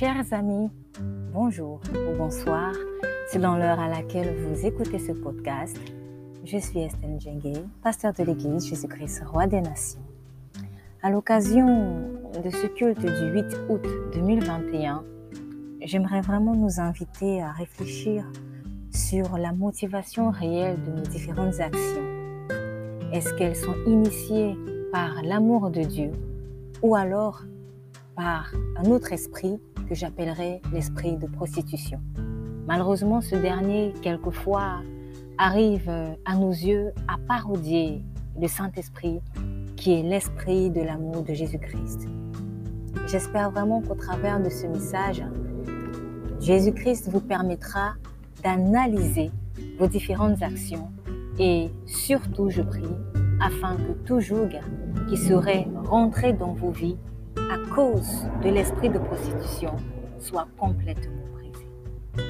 Chers amis, bonjour ou bonsoir. Dans l'heure à laquelle vous écoutez ce podcast. Je suis Estelle Djengue, pasteur de l'Église Jésus-Christ, roi des nations. À l'occasion de ce culte du 8 août 2021, j'aimerais vraiment nous inviter à réfléchir sur la motivation réelle de nos différentes actions. Est-ce qu'elles sont initiées par l'amour de Dieu ou alors par un autre esprit que j'appellerais l'esprit de prostitution. Malheureusement, ce dernier, quelquefois, arrive à nos yeux à parodier le Saint-Esprit qui est l'esprit de l'amour de Jésus-Christ. J'espère vraiment qu'au travers de ce message, Jésus-Christ vous permettra d'analyser vos différentes actions et surtout, je prie, afin que tout joug qui serait rentré dans vos vies à cause de l'esprit de prostitution soit complètement brisé.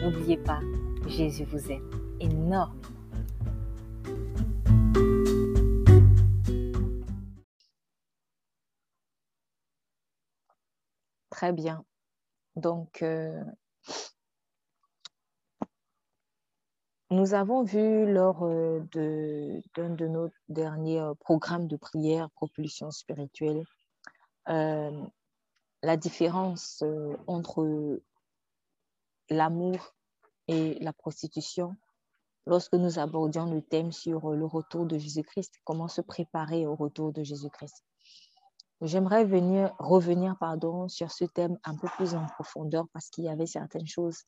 N'oubliez pas, Jésus vous aime énormément. Très bien. Donc, euh, nous avons vu lors euh, d'un de, nos derniers euh, programmes de prière, propulsion spirituelle, euh, la différence euh, entre l'amour et la prostitution lorsque nous abordions le thème sur le retour de Jésus-Christ, comment se préparer au retour de Jésus-Christ. J'aimerais venir, revenir pardon, sur ce thème un peu plus en profondeur parce qu'il y avait certaines choses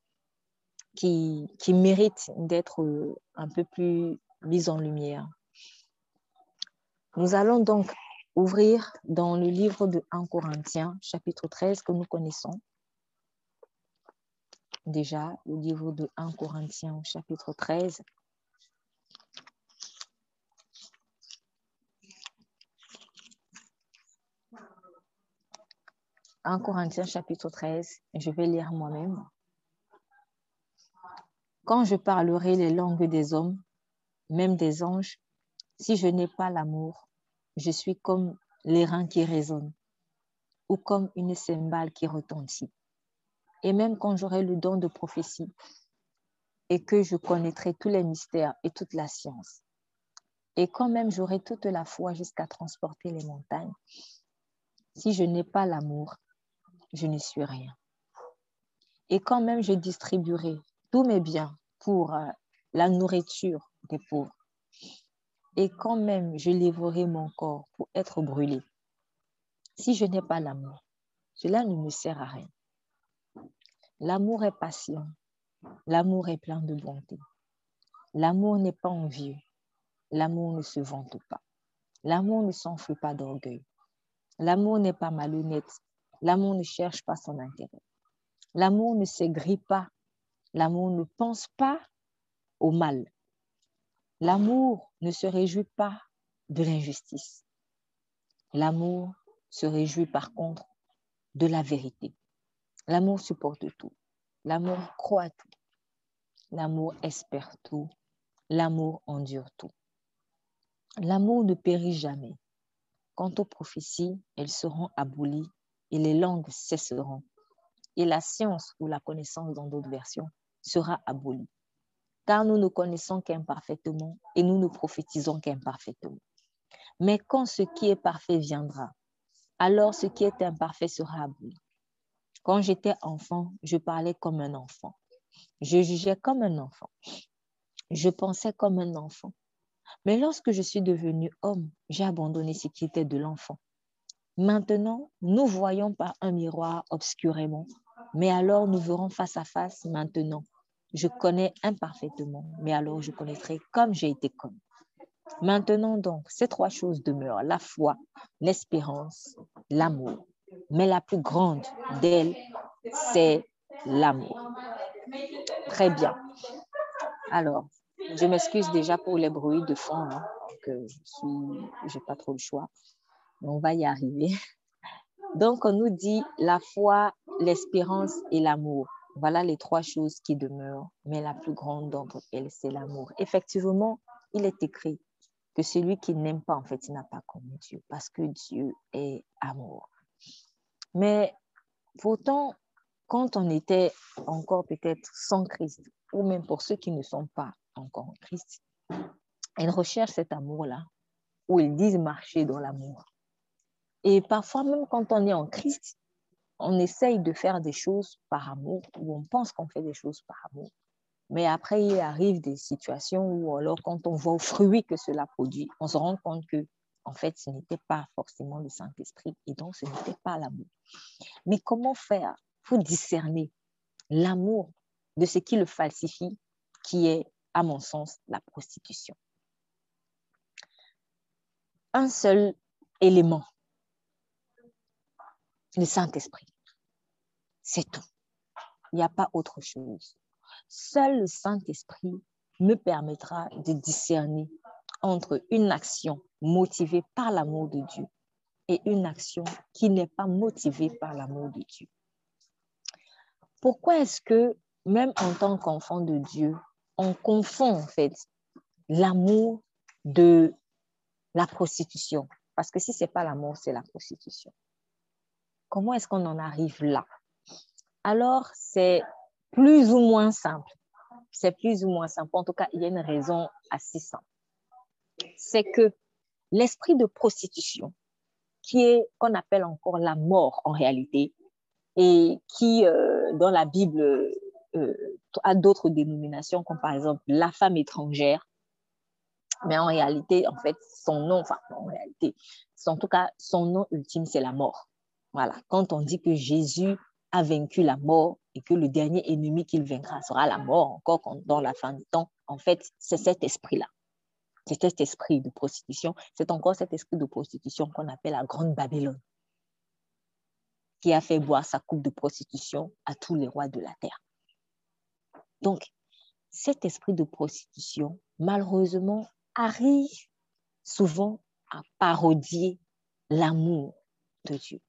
qui, méritent d'être euh, un peu plus mises en lumière. Nous allons donc ouvrir dans le livre de 1 Corinthiens, chapitre 13, que nous connaissons. Déjà, le livre de 1 Corinthiens, chapitre 13. « 1 Corinthiens chapitre 13, je vais lire moi-même. Quand je parlerai les langues des hommes, même des anges, si je n'ai pas l'amour, je suis comme les reins qui résonnent ou comme une cymbale qui retentit. Et même quand j'aurai le don de prophétie et que je connaîtrai tous les mystères et toute la science, et quand même j'aurai toute la foi jusqu'à transporter les montagnes, si je n'ai pas l'amour, je ne suis rien. Et quand même je distribuerai tous mes biens pour euh, la nourriture des pauvres, et quand même je livrerai mon corps pour être brûlé. Si je n'ai pas l'amour, cela ne me sert à rien. L'amour est patient, l'amour est plein de bonté. L'amour n'est pas envieux, l'amour ne se vante pas. L'amour ne s'enfle pas d'orgueil. L'amour n'est pas malhonnête, l'amour ne cherche pas son intérêt. L'amour ne s'aigrit pas, l'amour ne pense pas au mal, L'amour ne se réjouit pas de l'injustice. L'amour se réjouit par contre de la vérité. L'amour supporte tout. L'amour croit tout. L'amour espère tout. L'amour endure tout. L'amour ne périt jamais. Quant aux prophéties, elles seront abolies et les langues cesseront. Et la science ou la connaissance dans d'autres versions sera abolie car nous ne connaissons qu'imparfaitement et nous ne prophétisons qu'imparfaitement. Mais quand ce qui est parfait viendra, alors ce qui est imparfait sera aboli. Quand j'étais enfant, je parlais comme un enfant. Je jugeais comme un enfant. Je pensais comme un enfant. Mais lorsque je suis devenu homme, j'ai abandonné ce qui était de l'enfant. Maintenant, nous voyons par un miroir obscurément, mais alors nous verrons face à face maintenant je connais imparfaitement, mais alors je connaîtrai comme j'ai été connu. Maintenant donc, ces trois choses demeurent, la foi, l'espérance, l'amour. Mais la plus grande d'elles, c'est l'amour. Très bien. Alors, je m'excuse déjà pour les bruits de fond, hein, que je j'ai pas trop le choix. On va y arriver. Donc, on nous dit la foi, l'espérance et l'amour. Voilà les trois choses qui demeurent, mais la plus grande d'entre elles, c'est l'amour. Effectivement, il est écrit que celui qui n'aime pas, en fait, il n'a pas connu Dieu, parce que Dieu est amour. Mais pourtant, quand on était encore peut-être sans Christ, ou même pour ceux qui ne sont pas encore en Christ, ils recherchent cet amour-là, où ils disent marcher dans l'amour. Et parfois, même quand on est en Christ, on essaye de faire des choses par amour, ou on pense qu'on fait des choses par amour. Mais après, il arrive des situations où, alors, quand on voit au fruit que cela produit, on se rend compte que, en fait, ce n'était pas forcément le Saint-Esprit et donc ce n'était pas l'amour. Mais comment faire pour discerner l'amour de ce qui le falsifie, qui est, à mon sens, la prostitution? Un seul élément, le Saint-Esprit. C'est tout. Il n'y a pas autre chose. Seul le Saint-Esprit me permettra de discerner entre une action motivée par l'amour de Dieu et une action qui n'est pas motivée par l'amour de Dieu. Pourquoi est-ce que, même en tant qu'enfant de Dieu, on confond en fait l'amour de la prostitution? Parce que si ce n'est pas l'amour, c'est la prostitution. Comment est-ce qu'on en arrive là? Alors, c'est plus ou moins simple. C'est plus ou moins simple. En tout cas, il y a une raison assez simple. C'est que l'esprit de prostitution, qui est qu'on appelle encore la mort en réalité, et qui, euh, dans la Bible, euh, a d'autres dénominations, comme par exemple la femme étrangère, mais en réalité, en fait, son nom, enfin, en réalité, en tout cas, son nom ultime, c'est la mort. Voilà, quand on dit que Jésus a vaincu la mort et que le dernier ennemi qu'il vaincra sera la mort, encore dans la fin du temps, en fait, c'est cet esprit-là. C'est cet esprit de prostitution. C'est encore cet esprit de prostitution qu'on appelle la Grande Babylone, qui a fait boire sa coupe de prostitution à tous les rois de la terre. Donc, cet esprit de prostitution, malheureusement, arrive souvent à parodier l'amour de Dieu.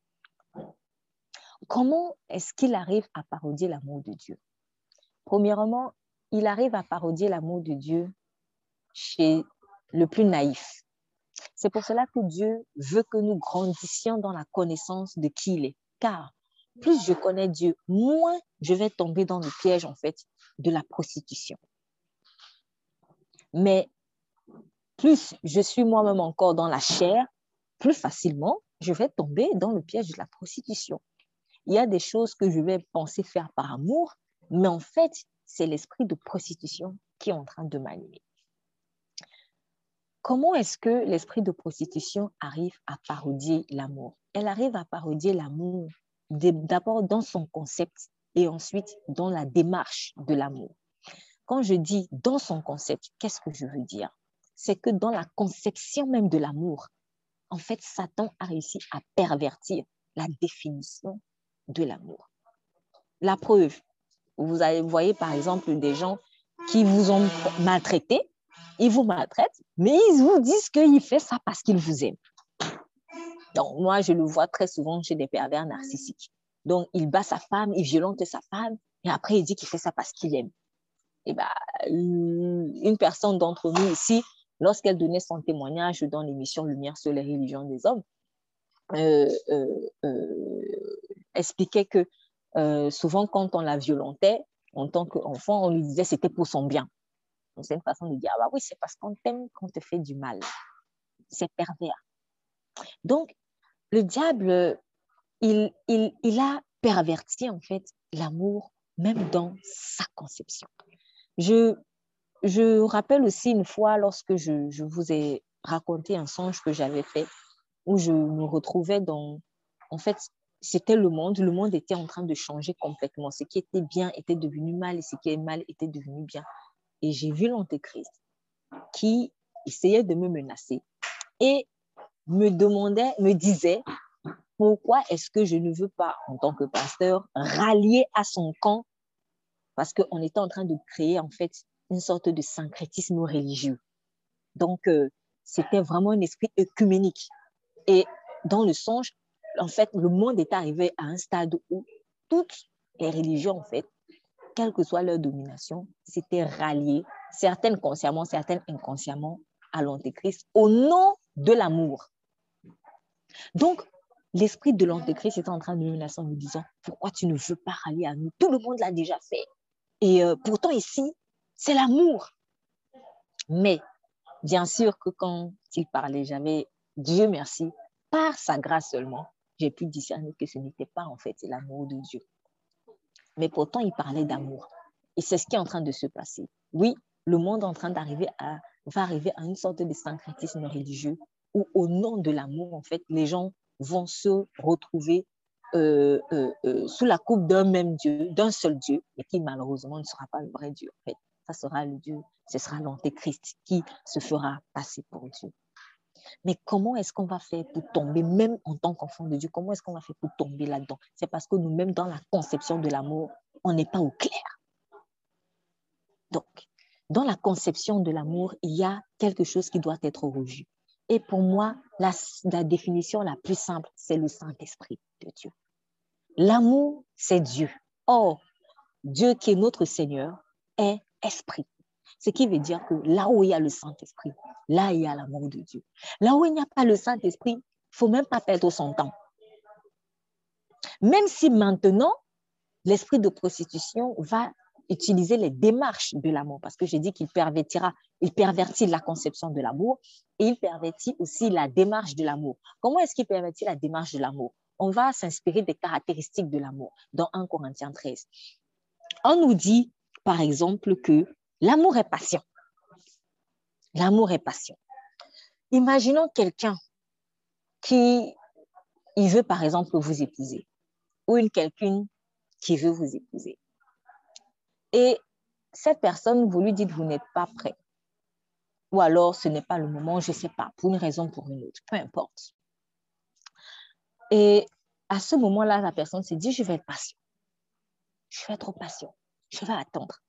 Comment est-ce qu'il arrive à parodier l'amour de Dieu? Premièrement, il arrive à parodier l'amour de Dieu chez le plus naïf. C'est pour cela que Dieu veut que nous grandissions dans la connaissance de qui il est. Car plus je connais Dieu, moins je vais tomber dans le piège, en fait, de la prostitution. Mais plus je suis moi-même encore dans la chair, plus facilement je vais tomber dans le piège de la prostitution il y a des choses que je vais penser faire par amour, mais en fait, c'est l'esprit de prostitution qui est en train de m'animer. Comment est-ce que l'esprit de prostitution arrive à parodier l'amour? Elle arrive à parodier l'amour d'abord dans son concept et ensuite dans la démarche de l'amour. Quand je dis dans son concept, qu'est-ce que je veux dire? C'est que dans la conception même de l'amour, en fait, Satan a réussi à pervertir la définition de l'amour. La preuve, vous voyez par exemple des gens qui vous ont maltraité, ils vous maltraitent, mais ils vous disent qu'ils font ça parce qu'ils vous aiment. Donc, moi, je le vois très souvent chez des pervers narcissiques. Donc, il bat sa femme, il violente sa femme, et après, il dit qu'il fait ça parce qu'il aime. Et eh ben, une personne d'entre nous ici, lorsqu'elle donnait son témoignage dans l'émission Lumière sur les religions des hommes, euh, euh, euh, expliquait que souvent quand on la violentait, en tant qu'enfant, on lui disait c'était pour son bien. C'est une façon de dire, ah bah oui, c'est parce qu'on t'aime qu'on te fait du mal. C'est pervers. Donc, le diable, il, il, il a perverti en fait l'amour, même dans sa conception. Je, je rappelle aussi une fois, lorsque je, je vous ai raconté un songe que j'avais fait, où je me retrouvais dans, en fait, c'était le monde, le monde était en train de changer complètement. Ce qui était bien était devenu mal et ce qui est mal était devenu bien. Et j'ai vu l'antéchrist qui essayait de me menacer et me demandait, me disait, pourquoi est-ce que je ne veux pas, en tant que pasteur, rallier à son camp? Parce qu'on était en train de créer en fait une sorte de syncrétisme religieux. Donc, euh, c'était vraiment un esprit œcuménique. Et dans le songe, en fait, le monde est arrivé à un stade où toutes les religions, en fait, quelle que soit leur domination, s'étaient ralliées, certaines consciemment, certaines inconsciemment, à l'Antéchrist au nom de l'amour. Donc, l'esprit de l'antéchrist est en train de nous menacer en nous disant pourquoi tu ne veux pas rallier à nous? Tout le monde l'a déjà fait. Et euh, pourtant, ici, c'est l'amour. Mais bien sûr que quand il parlait, j'avais, Dieu merci, par sa grâce seulement, j'ai pu discerner que ce n'était pas en fait l'amour de Dieu. Mais pourtant, il parlait d'amour. Et c'est ce qui est en train de se passer. Oui, le monde en train d'arriver à, va arriver à une sorte de syncrétisme religieux où au nom de l'amour, en fait, les gens vont se retrouver euh, euh, euh, sous la coupe d'un même Dieu, d'un seul Dieu, et qui malheureusement ne sera pas le vrai Dieu. En fait, ça sera le Dieu, ce sera l'antéchrist qui se fera passer pour Dieu. Mais comment est-ce qu'on va faire pour tomber, même en tant qu'enfant de Dieu, comment est-ce qu'on va faire pour tomber là-dedans? C'est parce que nous-mêmes, dans la conception de l'amour, on n'est pas au clair. Donc, dans la conception de l'amour, il y a quelque chose qui doit être revu. Et pour moi, la, la définition la plus simple, c'est le Saint-Esprit de Dieu. L'amour, c'est Dieu. Or, Dieu qui est notre Seigneur est esprit. Ce qui veut dire que là où il y a le Saint-Esprit, là il y a l'amour de Dieu. Là où il n'y a pas le Saint-Esprit, il ne faut même pas perdre son temps. Même si maintenant, l'esprit de prostitution va utiliser les démarches de l'amour, parce que j'ai dit qu'il pervertira, il pervertit la conception de l'amour et il pervertit aussi la démarche de l'amour. Comment est-ce qu'il pervertit la démarche de l'amour? On va s'inspirer des caractéristiques de l'amour dans 1 Corinthiens 13. On nous dit, par exemple, que l'amour est patient. L'amour est patient. Imaginons quelqu'un qui veut, par exemple, vous épouser, ou une quelqu'une qui veut vous épouser. Et cette personne, vous lui dites, vous n'êtes pas prêt. Ou alors, ce n'est pas le moment, je ne sais pas, pour une raison ou pour une autre, peu importe. Et à ce moment-là, la personne se dit, je vais être patient. Je vais être patient. Je vais attendre.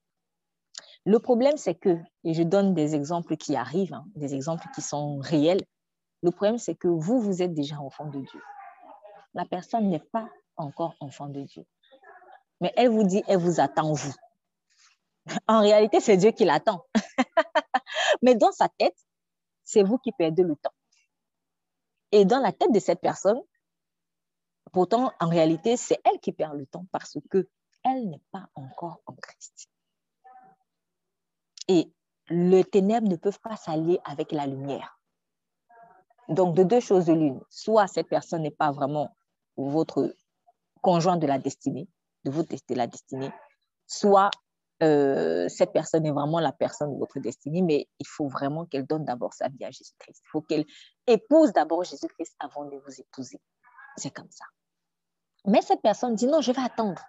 Le problème, c'est que, et je donne des exemples qui arrivent, hein, des exemples qui sont réels, le problème, c'est que vous, vous êtes déjà enfant de Dieu. La personne n'est pas encore enfant de Dieu. Mais elle vous dit, elle vous attend, vous. En réalité, c'est Dieu qui l'attend. Mais dans sa tête, c'est vous qui perdez le temps. Et dans la tête de cette personne, pourtant, en réalité, c'est elle qui perd le temps parce que elle n'est pas encore en Christ. Et les ténèbres ne peuvent pas s'allier avec la lumière. Donc, de deux choses l'une. Soit cette personne n'est pas vraiment votre conjoint de la destinée, de votre de la destinée, soit euh, cette personne est vraiment la personne de votre destinée, mais il faut vraiment qu'elle donne d'abord sa vie à Jésus-Christ. Il faut qu'elle épouse d'abord Jésus-Christ avant de vous épouser. C'est comme ça. Mais cette personne dit non, je vais attendre.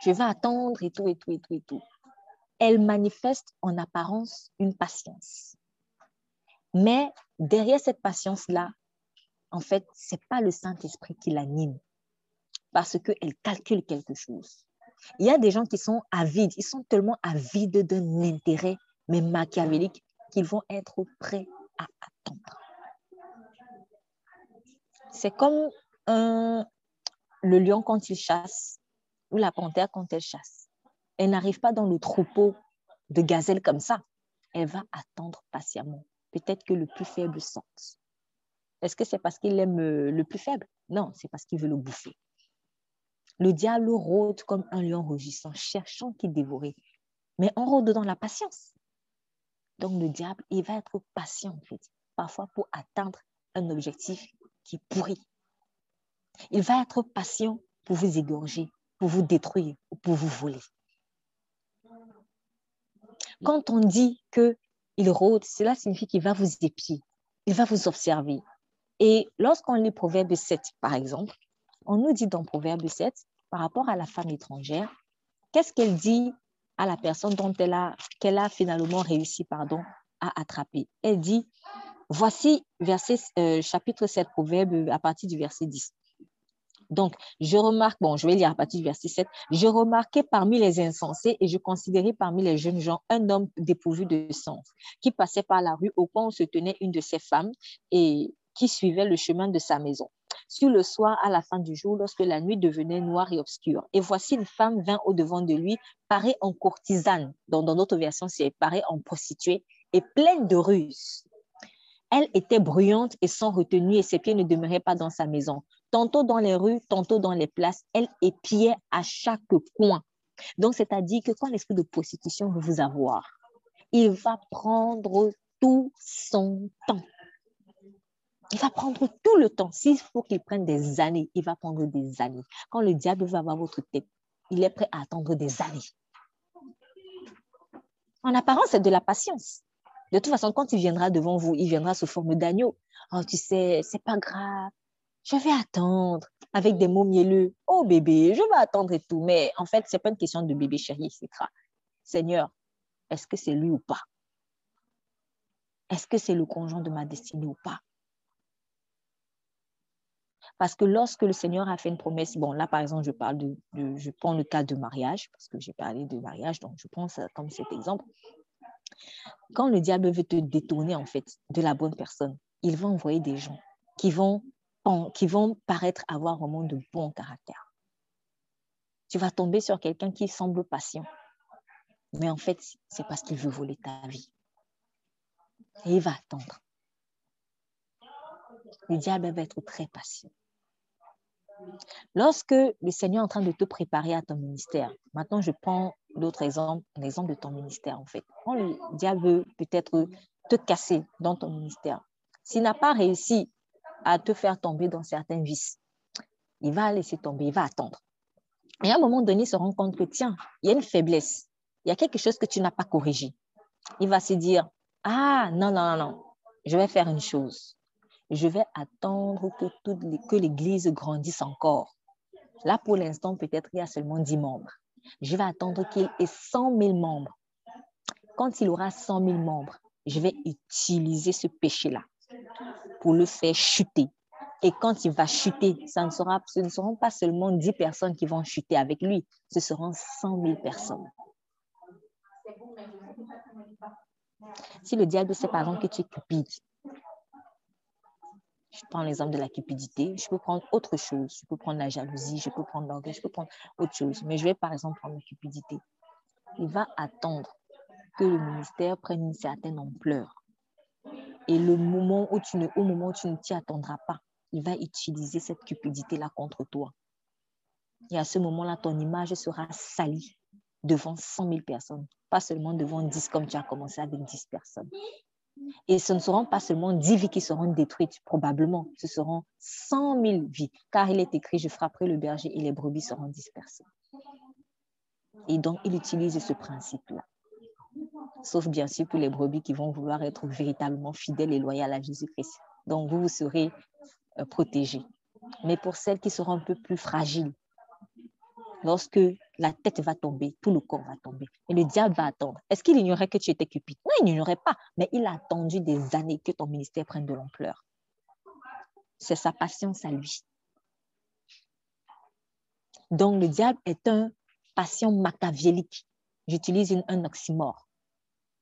Je vais attendre et tout, et tout, et tout, et tout. Elle manifeste en apparence une patience. Mais derrière cette patience-là, en fait, ce n'est pas le Saint-Esprit qui l'anime parce qu'elle calcule quelque chose. Il y a des gens qui sont avides, ils sont tellement avides d'un intérêt, mais machiavélique, qu'ils vont être prêts à attendre. C'est comme le lion quand il chasse ou la panthère quand elle chasse. Elle n'arrive pas dans le troupeau de gazelles comme ça. Elle va attendre patiemment. Peut-être que le plus faible sorte. Est-ce que c'est parce qu'il aime le plus faible? Non, c'est parce qu'il veut le bouffer. Le diable rôde comme un lion rugissant, cherchant qui dévorer. Mais on rôde dans la patience. Donc le diable, il va être patient, en fait, parfois pour atteindre un objectif qui pourrit. Il va être patient pour vous égorger, pour vous détruire ou pour vous voler. Quand on dit qu'il rôde, cela signifie qu'il va vous épier, il va vous observer. Et lorsqu'on lit Proverbe 7, par exemple, on nous dit dans Proverbe 7, par rapport à la femme étrangère, qu'est-ce qu'elle dit à la personne dont elle a, qu'elle a finalement réussi pardon, à attraper? Elle dit, voici verset, euh, chapitre 7, Proverbe, à partir du verset 10. Donc, je remarque, bon, je vais lire à partir du verset 7, je remarquais parmi les insensés et je considérais parmi les jeunes gens un homme dépourvu de sens qui passait par la rue au point où se tenait une de ses femmes et qui suivait le chemin de sa maison sur le soir à la fin du jour, lorsque la nuit devenait noire et obscure. Et voici une femme vint au-devant de lui, parée en courtisane, dans, dans notre version, c'est parée en prostituée, et pleine de ruses. Elle était bruyante et sans retenue, et ses pieds ne demeuraient pas dans sa maison. Tantôt dans les rues, tantôt dans les places. Elle épiait à chaque coin. Donc, c'est-à-dire que quand l'esprit de prostitution veut vous avoir, il va prendre tout son temps. Il va prendre tout le temps. S'il faut qu'il prenne des années, il va prendre des années. Quand le diable va avoir votre tête, il est prêt à attendre des années. En apparence, c'est de la patience. De toute façon, quand il viendra devant vous, il viendra sous forme d'agneau. Oh, tu sais, c'est pas grave. Je vais attendre avec des mots mielleux. Oh bébé, je vais attendre et tout. Mais en fait, c'est pas une question de bébé chéri, etc. Seigneur, est-ce que c'est lui ou pas? Est-ce que c'est le conjoint de ma destinée ou pas? Parce que lorsque le Seigneur a fait une promesse, bon, là, par exemple, je parle de, je prends le cas de mariage, parce que j'ai parlé de mariage, donc je prends ça comme cet exemple. Quand le diable veut te détourner, en fait, de la bonne personne, il va envoyer des gens qui vont, qui vont paraître avoir vraiment de bon caractère. Tu vas tomber sur quelqu'un qui semble patient, mais en fait, c'est parce qu'il veut voler ta vie. Et il va attendre. Le diable va être très patient. Lorsque le Seigneur est en train de te préparer à ton ministère, maintenant je prends l'autre exemple, de ton ministère en fait. Quand le diable veut peut-être te casser dans ton ministère, s'il n'a pas réussi à te faire tomber dans certains vices, il va laisser tomber, il va attendre. Et à un moment donné, il se rend compte que tiens, il y a une faiblesse, il y a quelque chose que tu n'as pas corrigé. Il va se dire, ah non, non, non, non, je vais faire une chose je vais attendre que, que l'Église grandisse encore. Là, pour l'instant, peut-être il y a seulement 10 membres. Je vais attendre qu'il ait 100 000 membres. Quand il aura 100 000 membres, je vais utiliser ce péché-là pour le faire chuter. Et quand il va chuter, ça ne sera, ce ne seront pas seulement 10 personnes qui vont chuter avec lui, ce seront 100 000 personnes. Si le diable sait par exemple que tu es cupide, je prends l'exemple de la cupidité, je peux prendre autre chose, je peux prendre la jalousie, je peux prendre l'orgueil, je peux prendre autre chose, mais je vais par exemple prendre la cupidité. Il va attendre que le ministère prenne une certaine ampleur. Et le moment où tu ne, au moment où tu ne t'y attendras pas, il va utiliser cette cupidité-là contre toi. Et à ce moment-là, ton image sera salie devant 100 000 personnes, pas seulement devant 10 comme tu as commencé avec 10 personnes. Et ce ne seront pas seulement 10 vies qui seront détruites, probablement, ce seront 100 000 vies, car il est écrit, je frapperai le berger et les brebis seront dispersées. Et donc, il utilise ce principe-là. Sauf bien sûr pour les brebis qui vont vouloir être véritablement fidèles et loyales à Jésus-Christ. Donc, vous, vous serez euh, protégés. Mais pour celles qui seront un peu plus fragiles, lorsque la tête va tomber, tout le corps va tomber. Et le diable va attendre. Est-ce qu'il ignorait que tu étais cupide? Non, il n'ignorait pas, mais il a attendu des années que ton ministère prenne de l'ampleur. C'est sa patience à lui. Donc, le diable est un patient machiavélique. J'utilise un oxymore,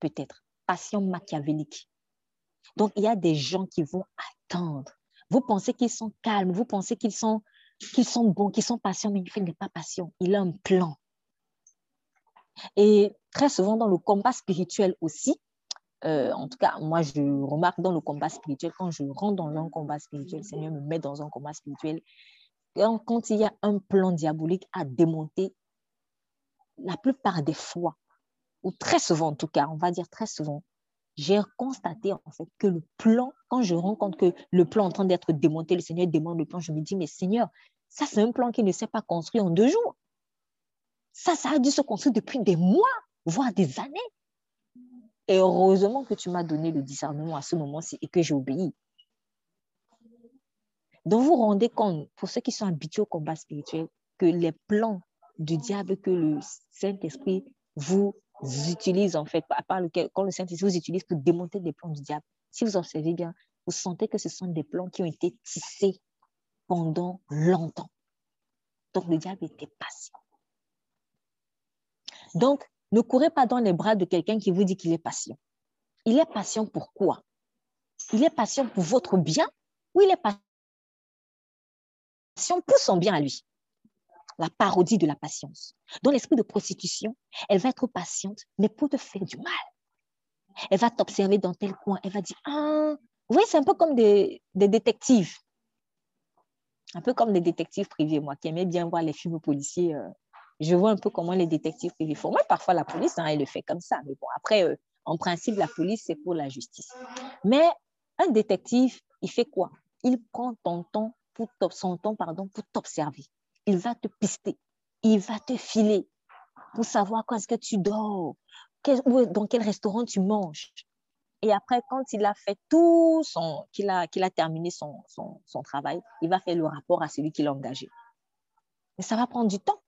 peut-être. Patient machiavélique. Donc, il y a des gens qui vont attendre. Vous pensez qu'ils sont calmes, vous pensez qu'ils sont sont bons, qu'ils sont patients, mais il n'est pas patient. Il a un plan. Et très souvent dans le combat spirituel aussi, euh, en tout cas, moi, je remarque dans le combat spirituel, quand je rentre dans un combat spirituel, le Seigneur me met dans un combat spirituel, quand il y a un plan diabolique à démonter, la plupart des fois, ou très souvent en tout cas, on va dire très souvent, j'ai constaté en fait que le plan, quand je rends compte que le plan est en train d'être démonté, le Seigneur demande le plan, je me dis, mais Seigneur, ça c'est un plan qui ne s'est pas construit en deux jours. Ça, ça a dû se construire depuis des mois, voire des années. Et heureusement que tu m'as donné le discernement à ce moment-ci et que j'ai obéi. Donc vous rendez compte, pour ceux qui sont habitués au combat spirituel, que les plans du diable que le Saint-Esprit vous utilisent en fait, à part lequel, quand le Saint-Esprit vous utilise pour démonter les plans du diable, si vous observez bien, vous sentez que ce sont des plans qui ont été tissés pendant longtemps. Donc le diable était patient. Donc, ne courez pas dans les bras de quelqu'un qui vous dit qu'il est patient. Il est patient pour quoi? Il est patient pour votre bien ou il est patient pour son bien à lui? La parodie de la patience. Dans l'esprit de prostitution, elle va être patiente, mais pour te faire du mal. Elle va t'observer dans tel coin, elle va dire, ah, oui, c'est un peu comme des, détectives. Un peu comme les détectives privés, moi qui aimais bien voir les films policiers. Euh, je vois un peu comment les détectives privés font. Moi, parfois, la police, hein, elle le fait comme ça. Mais bon, après, euh, en principe, la police, c'est pour la justice. Mais un détective, il fait quoi? Il prend temps son temps pour t'observer. Il va te pister. Il va te filer pour savoir quand est-ce que tu dors, dans quel restaurant tu manges. Et après, quand il a fait tout son, qu'il a, qu'il a terminé son, son, son, travail, il va faire le rapport à celui qui l'a engagé. Mais ça va prendre du temps.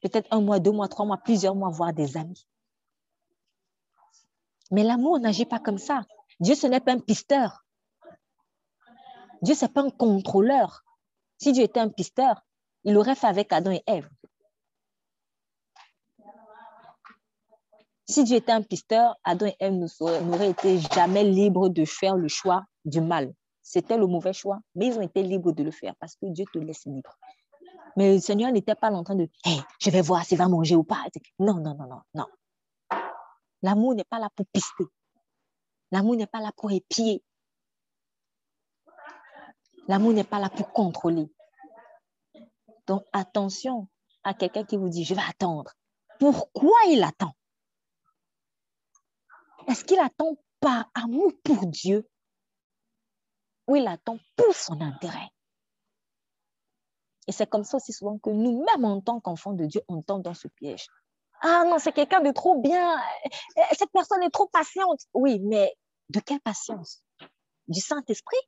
Peut-être un mois, deux mois, trois mois, plusieurs mois, voire des années. Mais l'amour n'agit pas comme ça. Dieu, ce n'est pas un pisteur. Dieu, ce n'est pas un contrôleur. Si Dieu était un pisteur, il aurait fait avec Adam et Ève. Si Dieu était un pisteur, Adam et Ève n'auraient été jamais libres de faire le choix du mal. C'était le mauvais choix, mais ils ont été libres de le faire parce que Dieu te laisse libre. Mais le Seigneur n'était pas en train de hey, je vais voir s'il va manger ou pas. Non, non, non, non, non. L'amour n'est pas là pour pister. L'amour n'est pas là pour épier. L'amour n'est pas là pour contrôler. Donc attention à quelqu'un qui vous dit je vais attendre. Pourquoi il attend? Est-ce qu'il attend par amour pour Dieu? Ou il attend pour son intérêt? Et c'est comme ça aussi souvent que nous, même en tant qu'enfants de Dieu, on tombe dans ce piège. Ah non, c'est quelqu'un de trop bien. Cette personne est trop patiente. Oui, mais de quelle patience? Du Saint-Esprit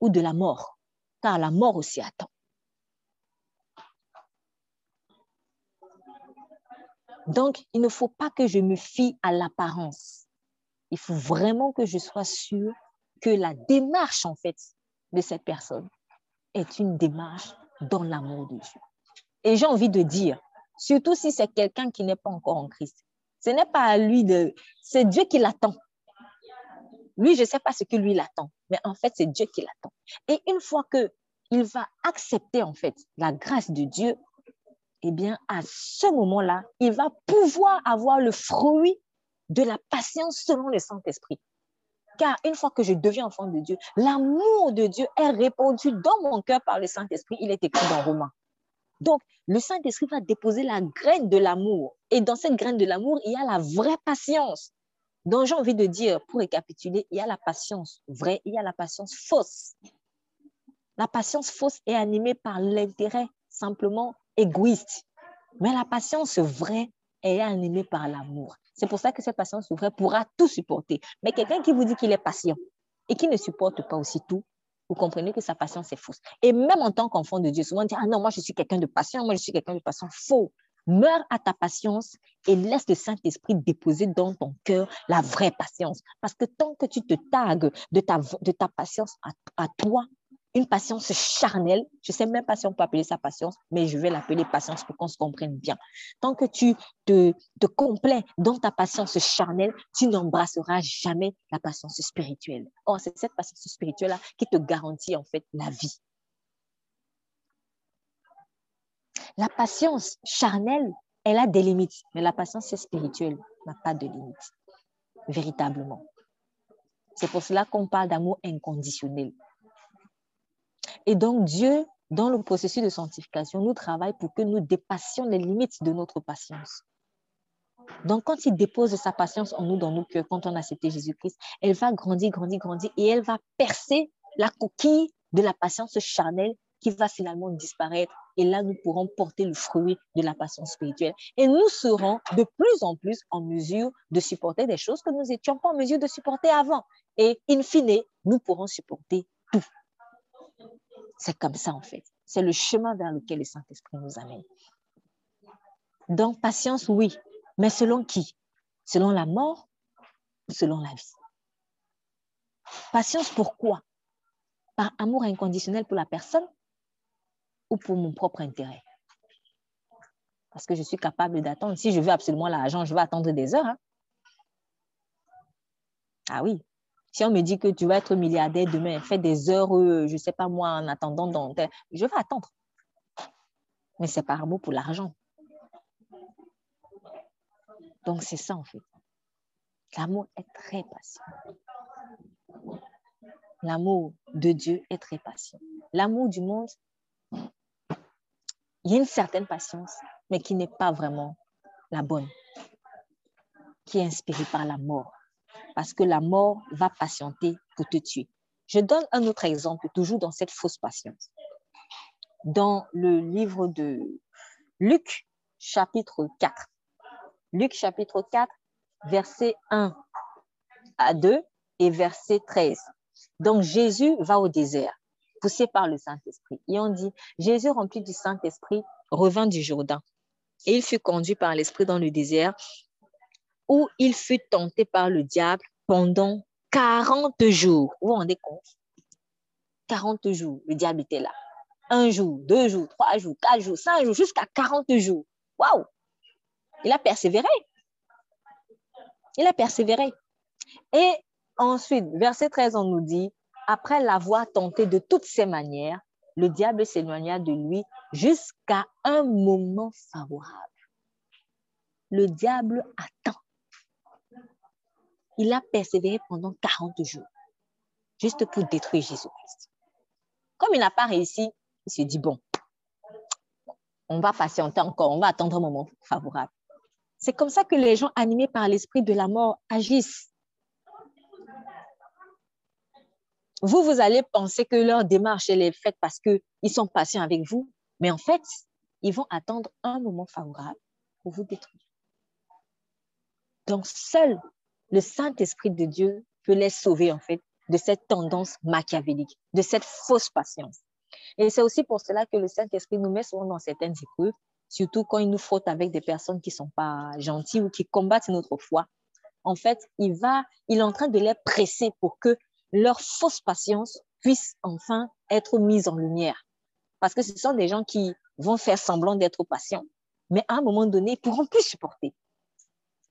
ou de la mort? Car la mort aussi attend. Donc, il ne faut pas que je me fie à l'apparence. Il faut vraiment que je sois sûre que la démarche, en fait, de cette personne est une démarche dans l'amour de Dieu. Et j'ai envie de dire, surtout si c'est quelqu'un qui n'est pas encore en Christ, ce n'est pas à lui de... C'est Dieu qui l'attend. Lui, je ne sais pas ce que lui l'attend, mais en fait, c'est Dieu qui l'attend. Et une fois que il va accepter, en fait, la grâce de Dieu, eh bien, à ce moment-là, il va pouvoir avoir le fruit de la patience selon le Saint-Esprit. Car une fois que je deviens enfant de Dieu, l'amour de Dieu est répandu dans mon cœur par le Saint-Esprit. Il est écrit dans Romains. Donc, le Saint-Esprit va déposer la graine de l'amour. Et dans cette graine de l'amour, il y a la vraie patience. Donc, j'ai envie de dire, pour récapituler, il y a la patience vraie, il y a la patience fausse. La patience fausse est animée par l'intérêt simplement égoïste. Mais la patience vraie est animée par l'amour. C'est pour ça que cette patience vraie pourra tout supporter. Mais quelqu'un qui vous dit qu'il est patient et qui ne supporte pas aussi tout, vous comprenez que sa patience est fausse. Et même en tant qu'enfant de Dieu, souvent on dit, ah non, moi je suis quelqu'un de patient, moi je suis quelqu'un de patient. Faux. Meurs à ta patience et laisse le Saint-Esprit déposer dans ton cœur la vraie patience. Parce que tant que tu te tagues de ta, de ta patience à toi, une patience charnelle. Je ne sais même pas si on peut appeler ça patience, mais je vais l'appeler patience pour qu'on se comprenne bien. Tant que tu te, te complais dans ta patience charnelle, tu n'embrasseras jamais la patience spirituelle. Or, c'est cette patience spirituelle-là qui te garantit en fait la vie. La patience charnelle, elle a des limites, mais la patience spirituelle n'a pas de limites, véritablement. C'est pour cela qu'on parle d'amour inconditionnel. Et donc, Dieu, dans le processus de sanctification, nous travaille pour que nous dépassions les limites de notre patience. Donc, quand il dépose sa patience en nous, dans nos cœurs, quand on a accepté Jésus-Christ, elle va grandir, grandir, grandir et elle va percer la coquille de la patience charnelle qui va finalement disparaître. Et là, nous pourrons porter le fruit de la patience spirituelle. Et nous serons de plus en plus en mesure de supporter des choses que nous n'étions pas en mesure de supporter avant. Et in fine, nous pourrons supporter tout. C'est comme ça, en fait. C'est le chemin vers lequel le Saint-Esprit nous amène. Donc, patience, oui. Mais selon qui? Selon la mort ou selon la vie? Patience, pourquoi Par amour inconditionnel pour la personne ou pour mon propre intérêt? Parce que je suis capable d'attendre. Si je veux absolument l'argent, je vais attendre des heures. Hein. Ah oui, si on me dit que tu vas être milliardaire demain, fais des heures, je ne sais pas moi, en attendant, je vais attendre. Mais c'est par amour pour l'argent. Donc, c'est ça en fait. L'amour est très patient. L'amour de Dieu est très patient. L'amour du monde il y a une certaine patience, mais qui n'est pas vraiment la bonne, qui est inspirée par la mort. Parce que la mort va patienter pour te tuer. Je donne un autre exemple, toujours dans cette fausse patience. Dans le livre de Luc, chapitre 4. Luc, chapitre 4, verset 1 à 2 et verset 13. Donc Jésus va au désert poussé par le Saint-Esprit. Et on dit, Jésus rempli du Saint-Esprit revint du Jourdain. Et il fut conduit par l'Esprit dans le désert, où il fut tenté par le diable pendant 40 jours. Vous vous rendez compte? 40 jours, le diable était là. Un jour, deux jours, trois jours, quatre jours, cinq jours, jusqu'à 40 jours. Waouh! Il a persévéré. Il a persévéré. Et ensuite, verset 13, on nous dit, après l'avoir tenté de toutes ses manières, le diable s'éloigna de lui jusqu'à un moment favorable. Le diable attend. Il a persévéré pendant 40 jours, juste pour détruire Jésus-Christ. Comme il n'a pas réussi, il se dit, bon, on va patienter encore, on va attendre un moment favorable. C'est comme ça que les gens animés par l'esprit de la mort agissent. Vous, vous allez penser que leur démarche, elle est faite parce qu'ils sont patients avec vous, mais en fait, ils vont attendre un moment favorable pour vous détruire. Donc, seul le Saint-Esprit de Dieu peut les sauver, en fait, de cette tendance machiavélique, de cette fausse patience. Et c'est aussi pour cela que le Saint-Esprit nous met souvent dans certaines épreuves, surtout quand il nous frotte avec des personnes qui ne sont pas gentilles ou qui combattent notre foi. En fait, il va, il est en train de les presser pour que leur fausse patience puisse enfin être mise en lumière. Parce que ce sont des gens qui vont faire semblant d'être patients, mais à un moment donné, ils pourront plus supporter.